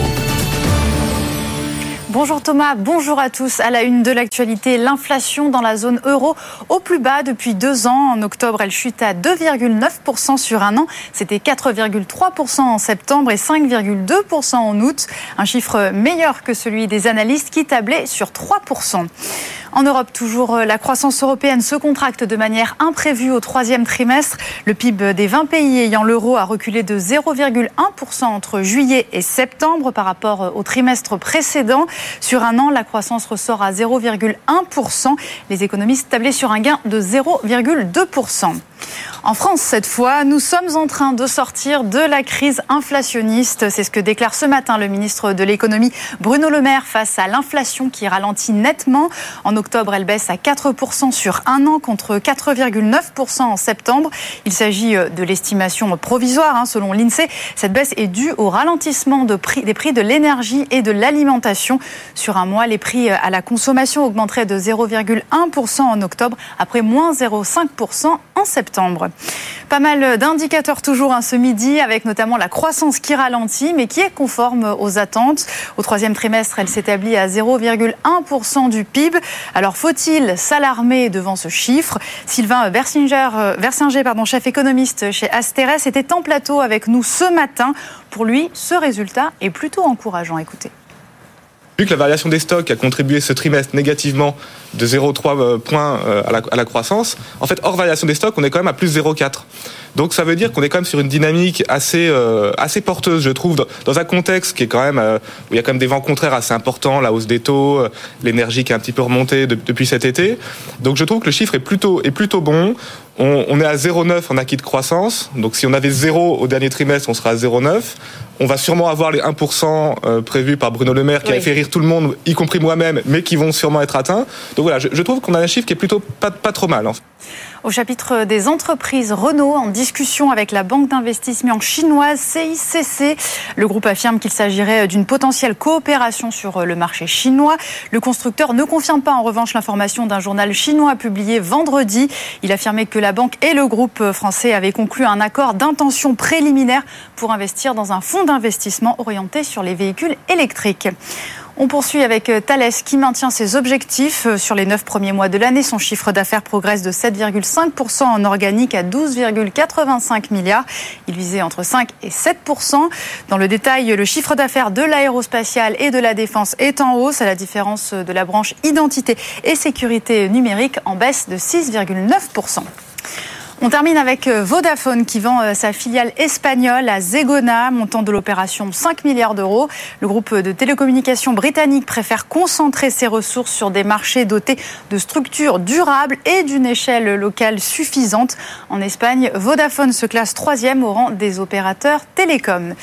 Bonjour Thomas, bonjour à tous. À la une de l'actualité, l'inflation dans la zone euro au plus bas depuis deux ans. En octobre, elle chute à 2,9% sur un an. C'était 4,3% en septembre et 5,2% en août. Un chiffre meilleur que celui des analystes qui tablaient sur 3%. En Europe, toujours, euh, la croissance européenne se contracte de manière imprévue au troisième trimestre. Le PIB des 20 pays ayant l'euro a reculé de 0,1% entre juillet et septembre par rapport euh, au trimestre précédent. Sur un an, la croissance ressort à 0,1%. Les économistes tablaient sur un gain de 0,2%. En France, cette fois, nous sommes en train de sortir de la crise inflationniste. C'est ce que déclare ce matin le ministre de l'économie Bruno Le Maire face à l'inflation qui ralentit nettement. En octobre, elle baisse à 4% sur un an contre 4,9% en septembre. Il s'agit euh, de l'estimation provisoire hein, selon l'INSEE. Cette baisse est due au ralentissement des prix de l'énergie et de l'alimentation. Sur un mois, les prix euh, à la consommation augmenteraient de 0,1% en octobre après moins 0,5% en septembre. Pas mal d'indicateurs toujours hein, ce midi, avec notamment la croissance qui ralentit, mais qui est conforme aux attentes. Au troisième trimestre, elle s'établit à 0,1% du PIB. Alors faut-il s'alarmer devant ce chiffre? Sylvain Versinger, euh, chef économiste chez Asteres, était en plateau avec nous ce matin. Pour lui, ce résultat est plutôt encourageant. Écoutez. Que la variation des stocks a contribué ce trimestre négativement de 0,3 euh, points euh, à la, à la, croissance, en fait, hors variation des stocks, on est quand même à plus 0,4. Donc ça veut dire qu'on est quand même sur une dynamique assez euh, assez porteuse, je trouve, dans un contexte qui est quand même où il y a quand même des vents contraires assez importants, la hausse des taux, l'énergie qui est un petit peu remontée depuis cet été. Donc je trouve que le chiffre est plutôt est plutôt bon. On, on est à 0,9 en acquis de croissance. Donc si on avait 0 au dernier trimestre, on sera à 0,9. On va sûrement avoir les 1% prévus par Bruno Le Maire qui a fait rire tout le monde, y compris moi-même, mais qui vont sûrement être atteints. Donc voilà, je, je trouve qu'on a un chiffre qui est plutôt pas, pas trop mal. En fait. Au chapitre des entreprises, Renault, en discussion avec la banque d'investissement chinoise CICC, le groupe affirme qu'il s'agirait d'une potentielle coopération sur le marché chinois. Le constructeur ne confirme pas en revanche l'information d'un journal chinois publié vendredi. Il affirmait que la banque et le groupe français avaient conclu un accord d'intention préliminaire pour investir dans un fonds d'investissement orienté sur les véhicules électriques. On poursuit avec euh, Thales qui maintient ses objectifs. Euh, sur les neuf premiers mois de l'année, son chiffre d'affaires progresse de 7,5% en organique à 12,85 milliards. Il visait entre 5 et 7%. Dans le détail, le chiffre d'affaires de l'aérospatiale et de la défense est en hausse, à la différence de la branche identité et sécurité numérique en baisse de 6,9%. On termine avec euh, Vodafone qui vend euh, sa filiale espagnole à Zegona, montant de l'opération 5 milliards d'euros. Le groupe de télécommunications britannique préfère concentrer ses ressources sur des marchés dotés de structures durables et d'une échelle locale suffisante. En Espagne, Vodafone se classe troisième au rang des opérateurs télécoms.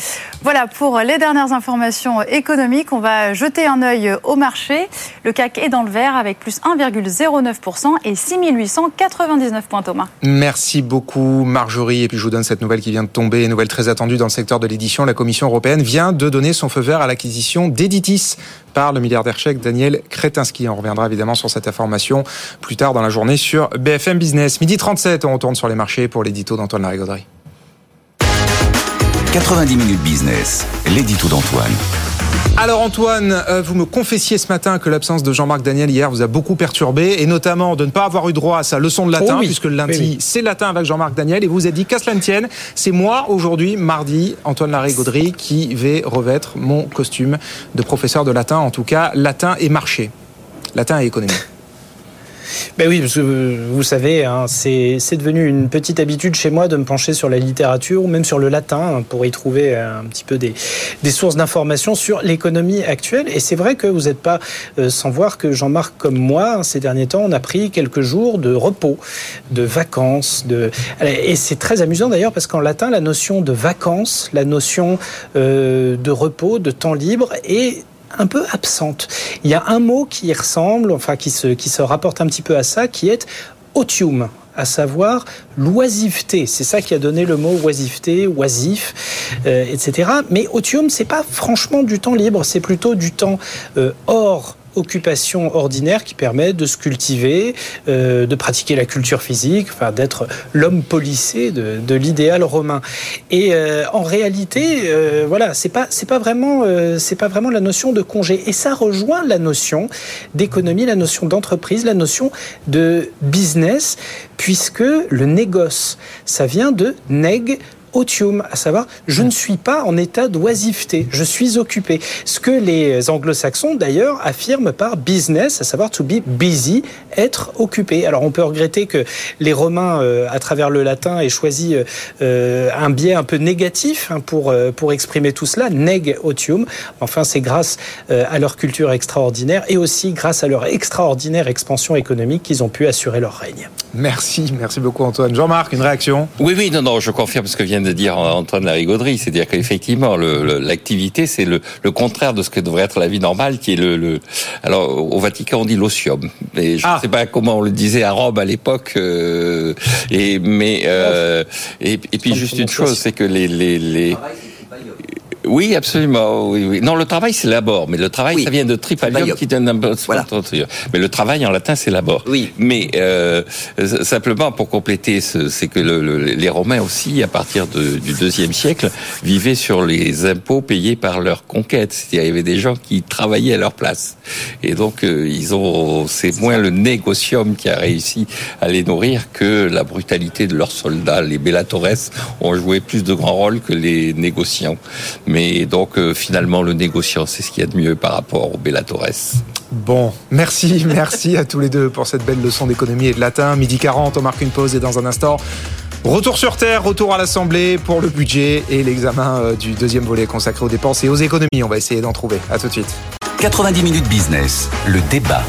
Voilà pour les dernières informations économiques. On va jeter un œil au marché. Le CAC est dans le vert avec plus 1,09% et 6899 points Thomas. Merci. Merci beaucoup Marjorie. Et puis je vous donne cette nouvelle qui vient de tomber, nouvelle très attendue dans le secteur de l'édition. La Commission européenne vient de donner son feu vert à l'acquisition d'Editis par le milliardaire tchèque Daniel Kretinsky. On reviendra évidemment sur cette information plus tard dans la journée sur BFM Business. Midi 37, on retourne sur les marchés pour l'édito d'Antoine Larigauderie. 90 minutes business, l'édito d'Antoine. Alors Antoine, euh, vous me confessiez ce matin que l'absence de Jean-Marc Daniel hier vous a beaucoup perturbé et notamment de ne pas avoir eu droit à sa leçon de latin Oh oui. puisque le lundi Oui, oui. c'est latin avec Jean-Marc Daniel et vous avez dit qu'à cela ne tienne, c'est moi aujourd'hui, mardi, Antoine Larry-Gaudry qui vais revêtre mon costume de professeur de latin, en tout cas latin et marché, latin et économie. Ben oui, parce que vous savez, hein, c'est devenu une petite habitude chez moi de me pencher sur la littérature ou même sur le latin pour y trouver euh, un petit peu des, des sources d'informations sur l'économie actuelle. Et c'est vrai que vous n'êtes pas euh, sans voir que Jean-Marc, comme moi, hein, ces derniers temps, on a pris quelques jours de repos, de vacances. De... Et c'est très amusant d'ailleurs parce qu'en latin, la notion de vacances, la notion euh, de repos, de temps libre est un peu absente. Il y a un mot qui y ressemble, enfin qui se, qui se rapporte un petit peu à ça, qui est otium à savoir l'oisiveté. C'est ça qui a donné le mot oisiveté, oisif, euh, etc. Mais otium, c'est pas franchement du temps libre, c'est plutôt du temps euh, hors occupation ordinaire qui permet de se cultiver, euh, de pratiquer la culture physique, enfin d'être l'homme policé de, l'idéal romain. Et euh, en réalité, euh, voilà, c'est pas c'est pas vraiment c'est pas la notion de congé. Et ça rejoint la notion d'économie, la notion d'entreprise, la notion de business, puisque le négoce, ça vient de neg otium, à savoir je ne suis pas en état d'oisiveté, je suis occupé. Ce que les anglo-saxons d'ailleurs affirment par business, à savoir to be busy, être occupé. Alors on peut regretter que les Romains, euh, à travers le latin, aient choisi euh, un biais un peu négatif hein, pour, euh, pour exprimer tout cela, neg otium. Enfin c'est grâce euh, à leur culture extraordinaire et aussi grâce à leur extraordinaire expansion économique qu'ils ont pu assurer leur règne. Merci, merci beaucoup Antoine. Jean-Marc, une réaction? Oui, oui, non, non, je confirme ce que vient de dire Antoine Larigauderie, c'est-à-dire qu'effectivement, le- le- l'activité, c'est le, le contraire de ce que devrait être la vie normale, qui est le... le- alors, au Vatican, on dit l'osium. Et je ne sais pas comment on le disait à Rome à l'époque. euh, et mais euh, et, et puis juste une chose, c'est que les les, les oui, absolument. Oui, oui. Non, le travail, c'est labor. Mais le travail, ça vient de tripalium qui donne un Voilà. Mais le travail, en latin, c'est labor. Oui. Mais euh, simplement, pour compléter, ce- c'est que le- le- les Romains aussi, à partir de- du deuxième siècle, vivaient sur les impôts payés par leur conquête. C'est-à-dire, il y avait des gens qui travaillaient à leur place. Et donc, euh, ils ont, c'est moins le négocium qui a réussi à les nourrir que la brutalité de leurs soldats. Les bellatores ont joué plus de grands rôles que les négociants. Mais donc, euh, finalement, le négociant, c'est ce qu'il y a de mieux par rapport aux bellatores. Bon, merci, merci à tous les deux pour cette belle leçon d'économie et de latin. Midi 40, on marque une pause et dans un instant, retour sur Terre, retour à l'Assemblée pour le budget et l'examen euh, du deuxième volet consacré aux dépenses et aux économies. On va essayer d'en trouver. À tout de suite. 90 minutes business, le débat.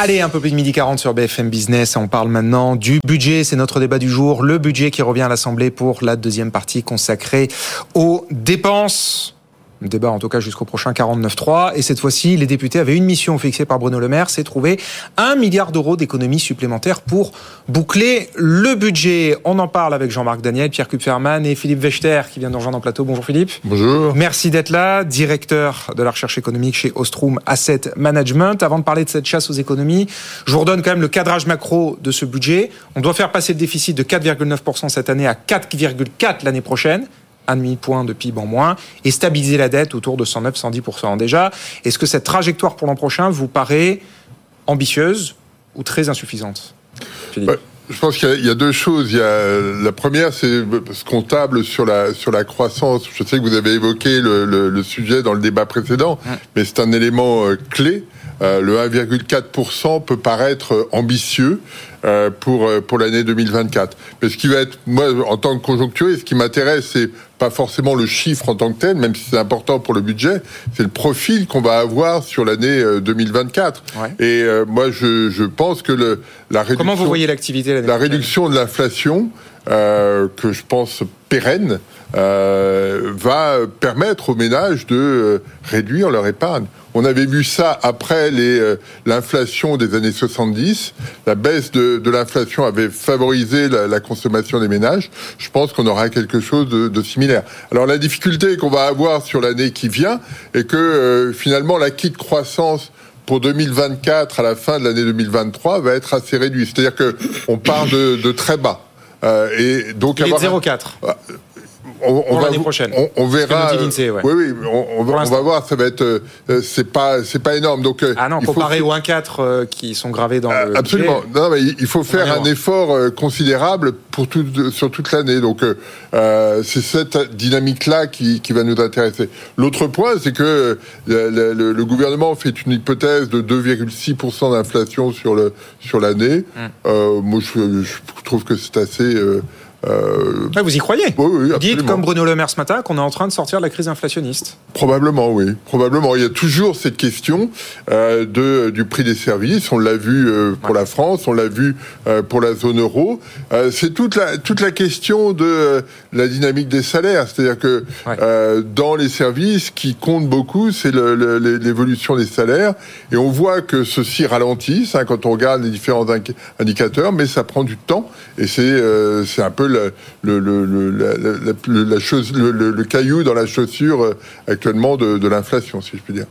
Allez, un peu plus de midi 40 sur BFM Business. On parle maintenant du budget. C'est notre débat du jour. Le budget qui revient à l'Assemblée pour la deuxième partie consacrée aux dépenses. Le débat en tout cas jusqu'au prochain 49.3. Et cette fois-ci, les députés avaient une mission fixée par Bruno Le Maire, c'est trouver un milliard d'euros d'économies supplémentaires pour boucler le budget. On en parle avec Jean-Marc Daniel, Pierre Kupferman et Philippe Vechter qui vient de rejoindre en plateau. Bonjour Philippe. Bonjour. Merci d'être là, directeur de la recherche économique chez Ostrom Asset Management. Avant de parler de cette chasse aux économies, je vous redonne quand même le cadrage macro de ce budget. On doit faire passer le déficit de 4,9% cette année à 4,4% l'année prochaine. Un demi-point de PIB en moins et stabiliser la dette autour de 109-110% déjà. Est-ce que cette trajectoire pour l'an prochain vous paraît ambitieuse ou très insuffisante Philippe? Je pense qu'il y, a deux choses. Il y a, la première, c'est ce qu'on table sur la sur la croissance. Je sais que vous avez évoqué le, le, le sujet dans le débat précédent, mais c'est un élément euh, clé. Euh, le 1,4% peut paraître ambitieux euh, pour euh, pour l'année 2024. Mais ce qui va être moi en tant que conjoncturiste, ce qui m'intéresse, c'est pas forcément le chiffre en tant que tel, même si c'est important pour le budget, c'est le profil qu'on va avoir sur l'année 2024. Et moi, je, je pense que le, la réduction. Comment vous voyez l'activité La réduction de l'inflation, euh, que je pense pérenne, euh, va permettre aux ménages de réduire leur épargne. On avait vu ça après euh, l'inflation des années 70. La baisse de, de l'inflation avait favorisé la, la, consommation des ménages. Je pense qu'on aura quelque chose de, de similaire. Alors la difficulté qu'on va avoir sur l'année qui vient est que euh, finalement l'acquis de croissance pour 2024 à la fin de l'année 2023 va être assez réduit. C'est-à-dire que on part de, de très bas. Euh, et donc Il avoir... 0,4 on, on l'année prochaine. On, on verra. ouais. Oui, oui, on, on va voir. Ça va être. Euh, c'est pas, c'est pas énorme. Donc. Euh, ah non, comparé aux 1,4 euh, qui sont gravés dans. le absolument. Non, mais il faut faire un effort euh, considérable pour tout, sur toute l'année. Donc, euh, c'est cette dynamique-là qui, qui va nous intéresser. L'autre point, c'est que le, le, le, gouvernement fait une hypothèse de 2,6% d'inflation sur le sur l'année. Hum. moi, je, je, trouve que c'est assez euh... vous y croyez oui, oui, Dites comme Bruno Le Maire ce matin qu'on est en train de sortir de la crise inflationniste. Probablement, oui. Probablement. Il y a toujours cette question euh, de, du prix des services. On l'a vu euh, pour ouais. la France, on l'a vu euh, pour la zone euro. Euh, c'est toute la, toute la question de euh, la dynamique des salaires. C'est-à-dire que ouais. dans les services, qui compte beaucoup, c'est l'évolution des salaires. Et on voit que ceci ralentit hein, quand on regarde les différents indicateurs, mais ça prend du temps. Et c'est un peu le, le, le, la, la chose, le, caillou dans la chaussure euh, actuellement de, de l'inflation, si je puis dire.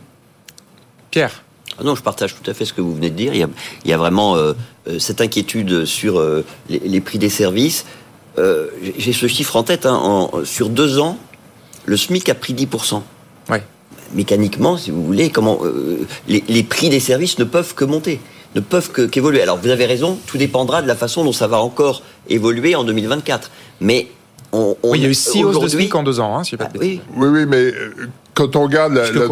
Pierre ah non, je partage tout à fait ce que vous venez de dire. Il y a, il y a vraiment euh, euh cette inquiétude sur euh, les, les, prix des services. Euh, J'ai ce chiffre en tête. Hein, en, sur deux ans, le SMIC a pris 10%. Ouais. Mécaniquement, si vous voulez, comment euh, les, les, prix des services ne peuvent que monter ne peuvent qu'évoluer. Alors vous avez raison, tout dépendra de la façon dont ça va encore évoluer en 2024. Mais on, on oui, il y a eu six hausses de SMIC en deux ans, hein, si pas de ah, oui. oui, oui, mais euh, quand on regarde la, la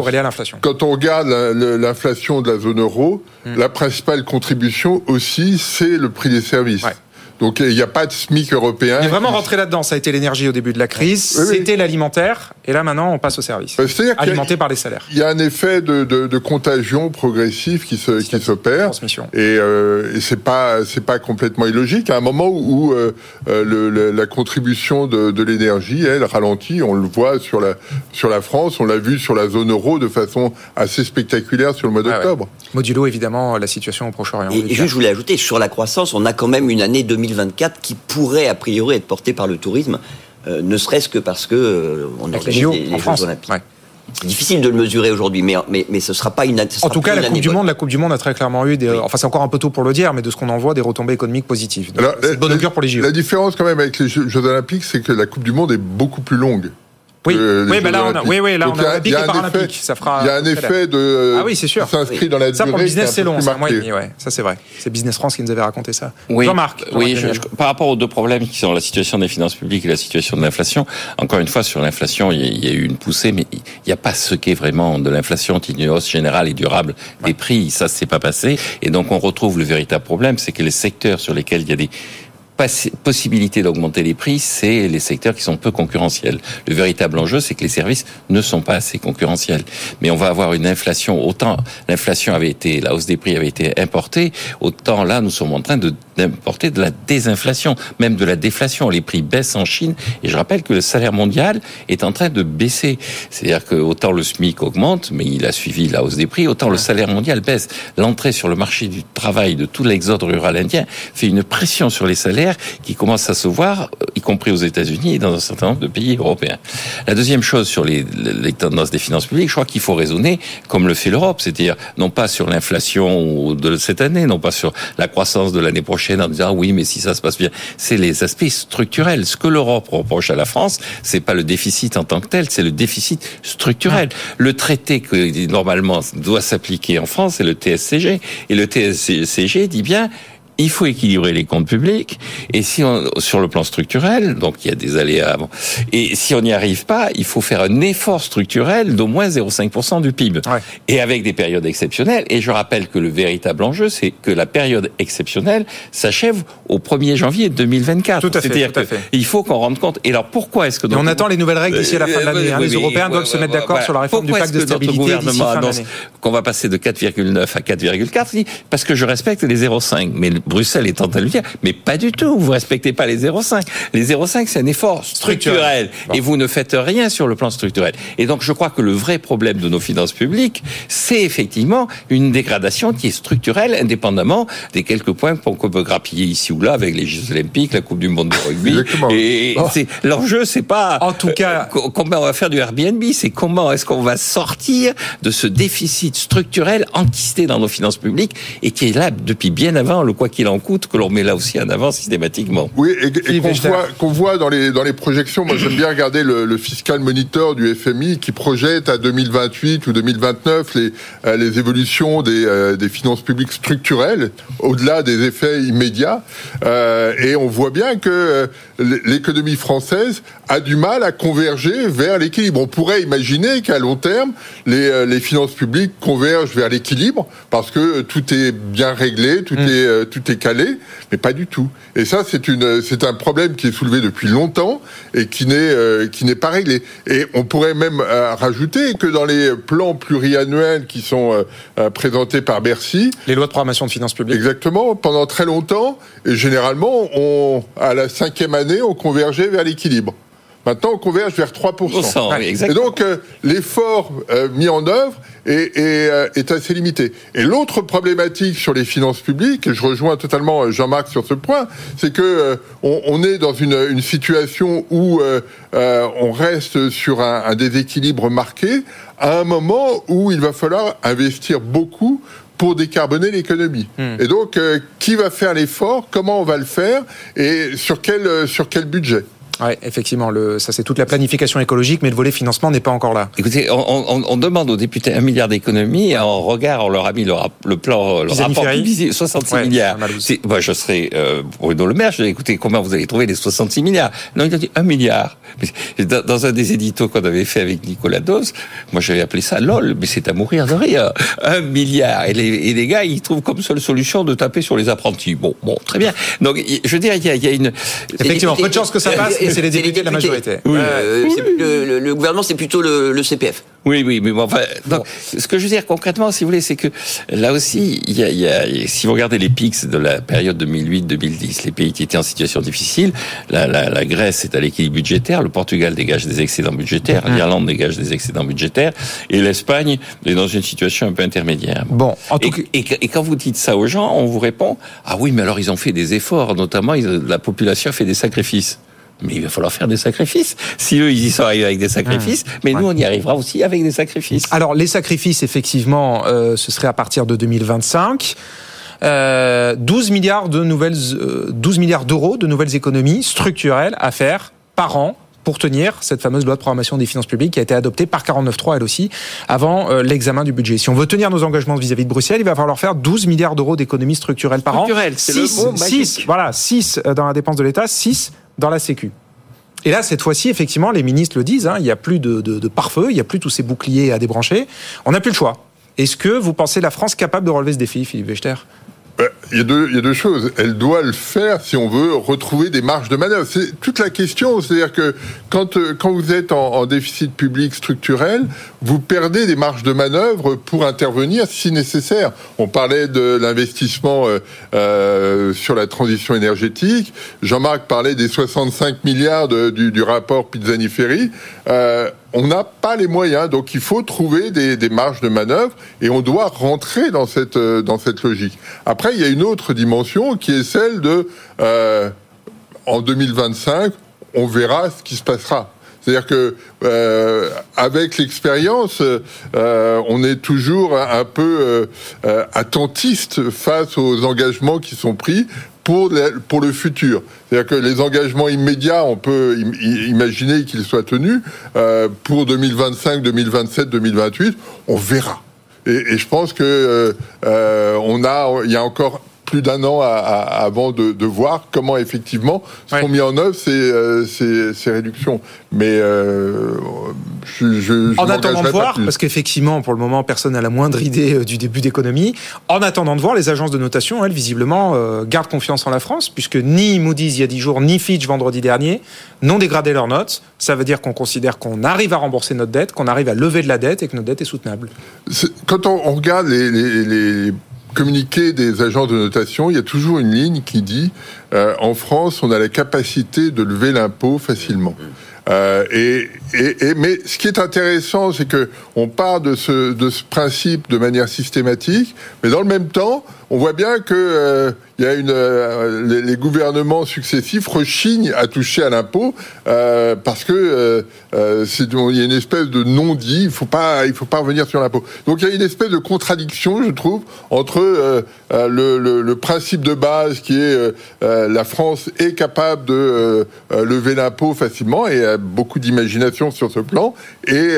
quand on regarde l'inflation de la zone euro, hum. la principale contribution aussi, c'est le prix des services. Ouais. Donc il n'y a pas de SMIC européen. Il est vraiment rentré là-dedans. Ça a été l'énergie au début de la crise, oui, c'était oui. l'alimentaire, et là maintenant on passe au service, alimenté par les salaires. Il y a un effet de, de, de contagion progressif qui se qui s'opère. Et, euh, et c'est pas c'est pas complètement illogique. À un moment où euh, le, le, la contribution de, de l'énergie, elle ralentit. On le voit sur la sur la France, on l'a vu sur la zone euro de façon assez spectaculaire sur le mois d'octobre. Ouais, ouais. Modulo évidemment la situation au Proche-Orient. Et, et juste je voulais ajouter sur la croissance, on a quand même une année 2000 2024 qui pourrait a priori être porté par le tourisme, euh, ne serait-ce que parce que euh, on organise les, les, les Jeux Olympiques. Ouais. C'est difficile de le mesurer aujourd'hui, mais, mais, mais ce sera pas une. en tout cas, la Coupe du Monde, la Coupe du Monde a très clairement eu des. Oui. Enfin, c'est encore un peu tôt pour le dire, mais de ce qu'on en voit, des retombées économiques positives. C'est bon augure pour les JO. La différence quand même avec les Jeux, Jeux Olympiques, c'est que la Coupe du Monde est beaucoup plus longue. Oui, euh, oui, bah là, on a, oui, oui, là, on a olympique et paralympique. Ça fera. Il y a un effet de. Ah oui, c'est sûr. S'inscrit oui. dans la durée. Ça, pour le business, c'est long, c'est un mois et demi, ouais. Ça, c'est vrai. C'est Business France qui nous avait raconté ça. Oui. Jean-Marc. Oui, je, je, par rapport aux deux problèmes qui sont la situation des finances publiques et la situation de l'inflation, encore une fois, sur l'inflation, il, il y a eu une poussée, mais il n'y a pas ce qu'est vraiment de l'inflation, une hausse générale et durable des prix. Ça, c'est pas passé. Et donc, on retrouve le véritable problème, c'est que les secteurs sur lesquels il y a des possibilité d'augmenter les prix, c'est les secteurs qui sont peu concurrentiels. Le véritable enjeu, c'est que les services ne sont pas assez concurrentiels. Mais on va avoir une inflation, autant l'inflation avait été, la hausse des prix avait été importée, autant là, nous sommes en train de d'importer de la désinflation, même de la déflation. Les prix baissent en Chine et je rappelle que le salaire mondial est en train de baisser. C'est-à-dire que autant le SMIC augmente, mais il a suivi la hausse des prix, autant le salaire mondial baisse. L'entrée sur le marché du travail de tout l'exode rural indien fait une pression sur les salaires qui commence à se voir, y compris aux États-Unis et dans un certain nombre de pays européens. La deuxième chose sur les, les tendances des finances publiques, je crois qu'il faut raisonner comme le fait l'Europe, c'est-à-dire non pas sur l'inflation de cette année, non pas sur la croissance de l'année prochaine en disant ah oui mais si ça se passe bien, c'est les aspects structurels. Ce que l'Europe reproche à la France, c'est pas le déficit en tant que tel, c'est le déficit structurel. Le traité que normalement doit s'appliquer en France, c'est le TSCG et le TSCG dit bien il faut équilibrer les comptes publics. Et si on, sur le plan structurel, donc il y a des aléas avant, et si on n'y arrive pas, il faut faire un effort structurel d'au moins 0,5% du PIB. Et avec des périodes exceptionnelles. Et je rappelle que le véritable enjeu, c'est que la période exceptionnelle s'achève au 1er janvier 2024. Tout à fait. C'est-à-dire qu'il faut qu'on rende compte. Et alors pourquoi est-ce que... on attend les nouvelles règles d'ici à la fin de l'année. Hein. les Européens doivent se mettre d'accord sur la réforme du pacte de stabilité gouvernement annonce qu'on va passer de 4,9 à 4,4 Parce que je respecte les 0,5. Mais Bruxelles est en train de le dire, mais pas du tout. Vous respectez pas les 0,5. Les 0,5, c'est un effort structurel. Et vous ne faites rien sur le plan structurel. Et donc, je crois que le vrai problème de nos finances publiques, c'est effectivement une dégradation qui est structurelle, indépendamment des quelques points qu'on peut grappiller ici ou là avec les Jeux Olympiques, la Coupe du Monde de rugby. Et oh. l'enjeu, c'est pas. En tout cas. Euh, comment on va faire du Airbnb, c'est comment est-ce qu'on va sortir de ce déficit structurel enquisté dans nos finances publiques et qui est là depuis bien avant le quoi qu'il en coûte que l'on met là aussi en avant systématiquement. Oui, et, qu'on voit, qu'on voit dans les dans les projections. Moi, j'aime bien regarder le, le, fiscal monitor du FMI qui projette à 2028 ou 2029 les euh, les évolutions des euh, des finances publiques structurelles au-delà des effets immédiats. Euh, et on voit bien que l'économie française a du mal à converger vers l'équilibre. On pourrait imaginer qu'à long terme, les, les finances publiques convergent vers l'équilibre parce que tout est bien réglé, tout mm. est tout est calé, mais pas du tout. Et ça, c'est une, c'est un problème qui est soulevé depuis longtemps et qui n'est, euh, qui n'est pas réglé. Et on pourrait même euh, rajouter que dans les plans pluriannuels qui sont euh, présentés par Bercy, les lois de programmation de finances publiques, exactement, pendant très longtemps, et généralement, on, à la cinquième année, on convergeait vers l'équilibre. Maintenant, on converge vers 3%. et donc, l'effort mis en œuvre euh, est, assez limité. Et l'autre problématique sur les finances publiques, et je rejoins totalement euh, Jean-Marc sur ce point, c'est que euh, on, est dans une, situation où on reste sur un, déséquilibre marqué à un moment où il va falloir investir beaucoup pour décarboner l'économie. Hmm. Et donc, qui va faire l'effort Comment on va le faire Et sur quel, sur quel budget? Oui, effectivement, le, ça c'est toute la planification écologique, mais le volet financement n'est pas encore là. Écoutez, on, on, demande aux députés un milliard d'économies, et en regard, on leur a mis le, le plan, le rapport 66 milliards. Moi, je serais euh, Bruno Le Maire, je dis, écoutez, comment vous allez trouver les 66 milliards? Non, il a dit un milliard. Dans, dans un des éditos qu'on avait fait avec Nicolas Dose, moi j'avais appelé ça LOL, mais c'est à mourir de rire. Un milliard. Et les, et les gars, ils trouvent comme seule solution de taper sur les apprentis. Bon, bon, très bien. Donc, je veux dire, il y a, il y a une... Effectivement, peu de chance que ça passe c'est les députés de la majorité. Euh, le, gouvernement, c'est plutôt le, CPF. Oui, oui, mais bon, enfin, ce que je veux dire concrètement, si vous voulez, c'est que là aussi, il y a, si vous regardez les pics de la période 2008-2010, les pays qui étaient en situation difficile, la, la, Grèce est à l'équilibre budgétaire, le Portugal dégage des excédents budgétaires, mmh. l'Irlande dégage des excédents budgétaires, et l'Espagne est dans une situation un peu intermédiaire. Bon, en tout et, et, et, quand vous dites ça aux gens, on vous répond ah oui, mais alors ils ont fait des efforts, notamment la population a fait des sacrifices mais il va falloir faire des sacrifices. Si eux, ils y sont arrivés avec des sacrifices, mmh. mais nous, on y arrivera aussi avec des sacrifices. Alors, les sacrifices, effectivement, euh, ce serait à partir de 2025. Euh, 12 milliards de nouvelles, 12 euh, milliards d'euros de nouvelles économies structurelles à faire par an pour tenir cette fameuse loi de programmation des finances publiques qui a été adoptée par 49.3 elle aussi avant euh, l'examen du budget. Si on veut tenir nos engagements vis-à-vis de Bruxelles, il va falloir faire 12 milliards d'euros d'économies structurelles par an. 6, 6, voilà, 6 dans la dépense de l'État, 6 dans la Sécu. Et là, cette fois-ci, effectivement, les ministres le disent, hein, il n'y a plus de, de, de pare-feu, il n'y a plus tous ces boucliers à débrancher. On n'a plus le choix. Est-ce que vous pensez la France capable de relever ce défi, Philippe Wechter? Il y, a deux, il y a deux choses. Elle doit le faire si on veut retrouver des marges de manœuvre. C'est toute la question. C'est-à-dire que quand, euh, quand vous êtes en, en, déficit public structurel, vous perdez des marges de manœuvre pour intervenir si nécessaire. On parlait de l'investissement euh, euh, sur la transition énergétique. Jean-Marc parlait des 65 milliards du, du, rapport Pizzaniferi. Euh, on n'a pas les moyens, donc il faut trouver des, marges de manœuvre et on doit rentrer dans cette, euh, dans cette logique. Après, il y a une autre dimension qui est celle de, euh, en 2025, on verra ce qui se passera. C'est-à-dire que euh, avec l'expérience, on est toujours un peu attentiste face aux engagements qui sont pris pour le, futur. C'est-à-dire que les engagements immédiats, on peut imaginer qu'ils soient tenus. pour 2025, 2027, 2028, on verra. Et, je pense que on a, il y a encore plus d'un an avant de, voir comment effectivement sont mis en œuvre ces, euh, ces, réductions. Mais euh, je, en attendant de voir, parce qu'effectivement, pour le moment, personne n'a la moindre idée euh, du début d'économie. En attendant de voir, les agences de notation, elles, visiblement, gardent confiance en la France, puisque ni Moody's il y a 10 jours, ni Fitch vendredi dernier n'ont dégradé leurs notes. Ça veut dire qu'on considère qu'on arrive à rembourser notre dette, qu'on arrive à lever de la dette et que notre dette est soutenable. quand on, regarde les, les communiqué des agents de notation, il y a toujours une ligne qui dit euh, en France, on a la capacité de lever l'impôt facilement. Euh, et, et, mais ce qui est intéressant, c'est que on part de ce, de ce principe de manière systématique, mais dans le même temps, on voit bien que euh, euh, les, gouvernements successifs rechignent à toucher à l'impôt euh, parce que c'est il y a une espèce de non-dit. Il faut pas, il faut pas revenir sur l'impôt. Donc il y a une espèce de contradiction, je trouve, entre le, principe de base qui est la France est capable de lever l'impôt facilement et a beaucoup d'imagination sur ce plan, et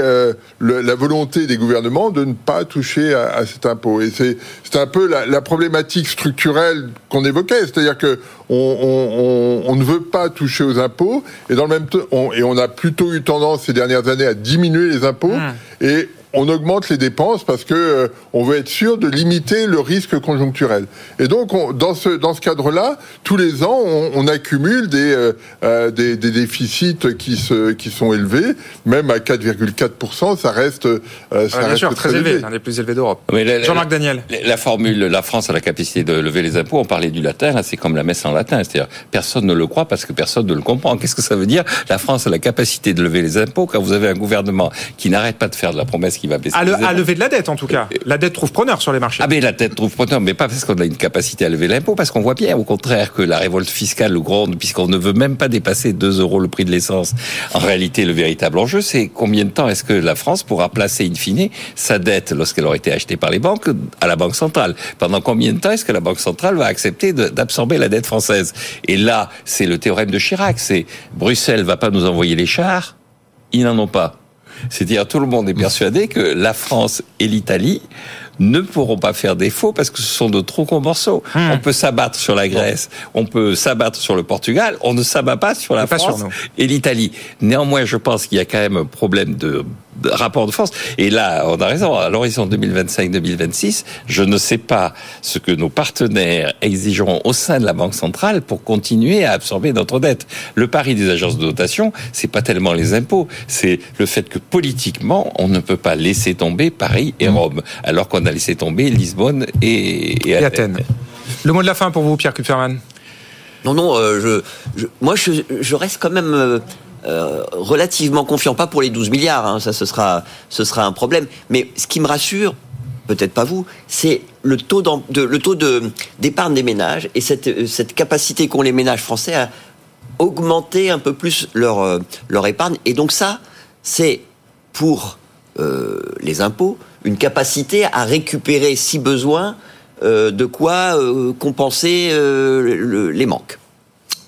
la volonté des gouvernements de ne pas toucher à, cet impôt. Et c'est un peu la, la problématique structurelle qu'on évoquait, c'est-à-dire que on, ne veut pas toucher aux impôts et dans le même temps, et on a plutôt eu tendance ces dernières années à diminuer les impôts mmh. et on augmente les dépenses parce que euh, on veut être sûr de limiter le risque conjoncturel. Et donc, dans ce dans ce cadre-là, tous les ans, on, accumule des, euh, euh, des, des déficits qui se qui sont élevés, même à 4,4 ça reste ça reste sûr, très, élevé, l'un des plus élevés d'Europe. Jean-Marc Daniel. La formule la France a la capacité de lever les impôts. On parlait du latin, c'est comme la messe en latin, c'est-à-dire personne ne le croit parce que personne ne le comprend. Qu'est-ce que ça veut dire? La France a la capacité de lever les impôts quand vous avez un gouvernement qui n'arrête pas de faire de la promesse qui va baisser. À, lever de la dette, en tout cas. La dette trouve preneur sur les marchés. Ah, mais la dette trouve preneur, mais pas parce qu'on a une capacité à lever l'impôt, parce qu'on voit bien, au contraire, que la révolte fiscale, le grande, puisqu'on ne veut même pas dépasser 2 euros le prix de l'essence, en réalité, le véritable enjeu, c'est combien de temps est-ce que la France pourra placer, in fine, sa dette, lorsqu'elle aura été achetée par les banques, à la Banque centrale. Pendant combien de temps est-ce que la Banque centrale va accepter d'absorber la dette française? Et là, c'est le théorème de Chirac, c'est Bruxelles va pas nous envoyer les chars, ils n'en ont pas. C'est-à-dire tout le monde est persuadé que la France et l'Italie ne pourront pas faire défaut parce que ce sont de trop gros morceaux. Hmm. On peut s'abattre sur la Grèce, on peut s'abattre sur le Portugal, on ne s'abat pas sur la France et l'Italie. Néanmoins, je pense qu'il y a quand même un problème de rapport de force. Et là, on a raison, à l'horizon 2025-2026, je ne sais pas ce que nos partenaires exigeront au sein de la Banque centrale pour continuer à absorber notre dette. Le pari des agences de notation, c'est pas tellement les impôts, c'est le fait que politiquement, on ne peut pas laisser tomber Paris et mmh. Rome, alors qu'on a laissé tomber Lisbonne et, Athènes. Le mot de la fin pour vous, Pierre Kupferman? Non, non, euh, je, moi je, reste quand même euh, euh, relativement confiant, pas pour les 12 milliards, hein, ça ce sera, ce sera un problème. Mais ce qui me rassure, peut-être pas vous, c'est le taux de, d'épargne des ménages et cette, cette capacité qu'ont les ménages français à augmenter un peu plus leur, euh, leur épargne. Et donc ça, c'est pour euh, les impôts une capacité à récupérer, si besoin, de quoi compenser les manques.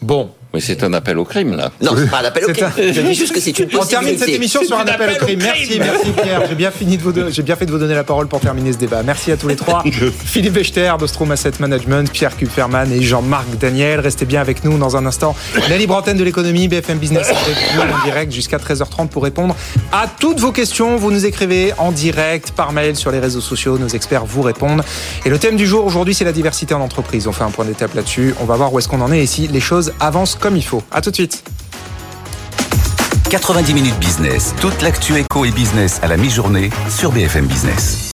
Bon, mais c'est un appel au crime, là. Non, c'est pas un appel au crime. Je dis juste que c'est une possibilité. On termine cette émission sur un appel, au crime. Merci, merci Pierre. J'ai bien, fini de vous j'ai bien fait de vous donner la parole pour terminer ce débat. Merci à tous les trois. Philippe Wechter d'Ostrom Asset Management, Pierre Kupferman et Jean-Marc Daniel. Restez bien avec nous dans un instant. La libre antenne de l'économie, BFM Business avec vous en direct jusqu'à 13h30 pour répondre à toutes vos questions. Vous nous écrivez en direct, par mail, sur les réseaux sociaux. Nos experts vous répondent. Et le thème du jour aujourd'hui, c'est la diversité en entreprise. On fait un point d'étape là-dessus. On va voir où est-ce qu'on en est et si les choses avancent comme il faut. À tout de suite. 90 minutes business, toute l'actu éco et business à la mi-journée sur BFM Business.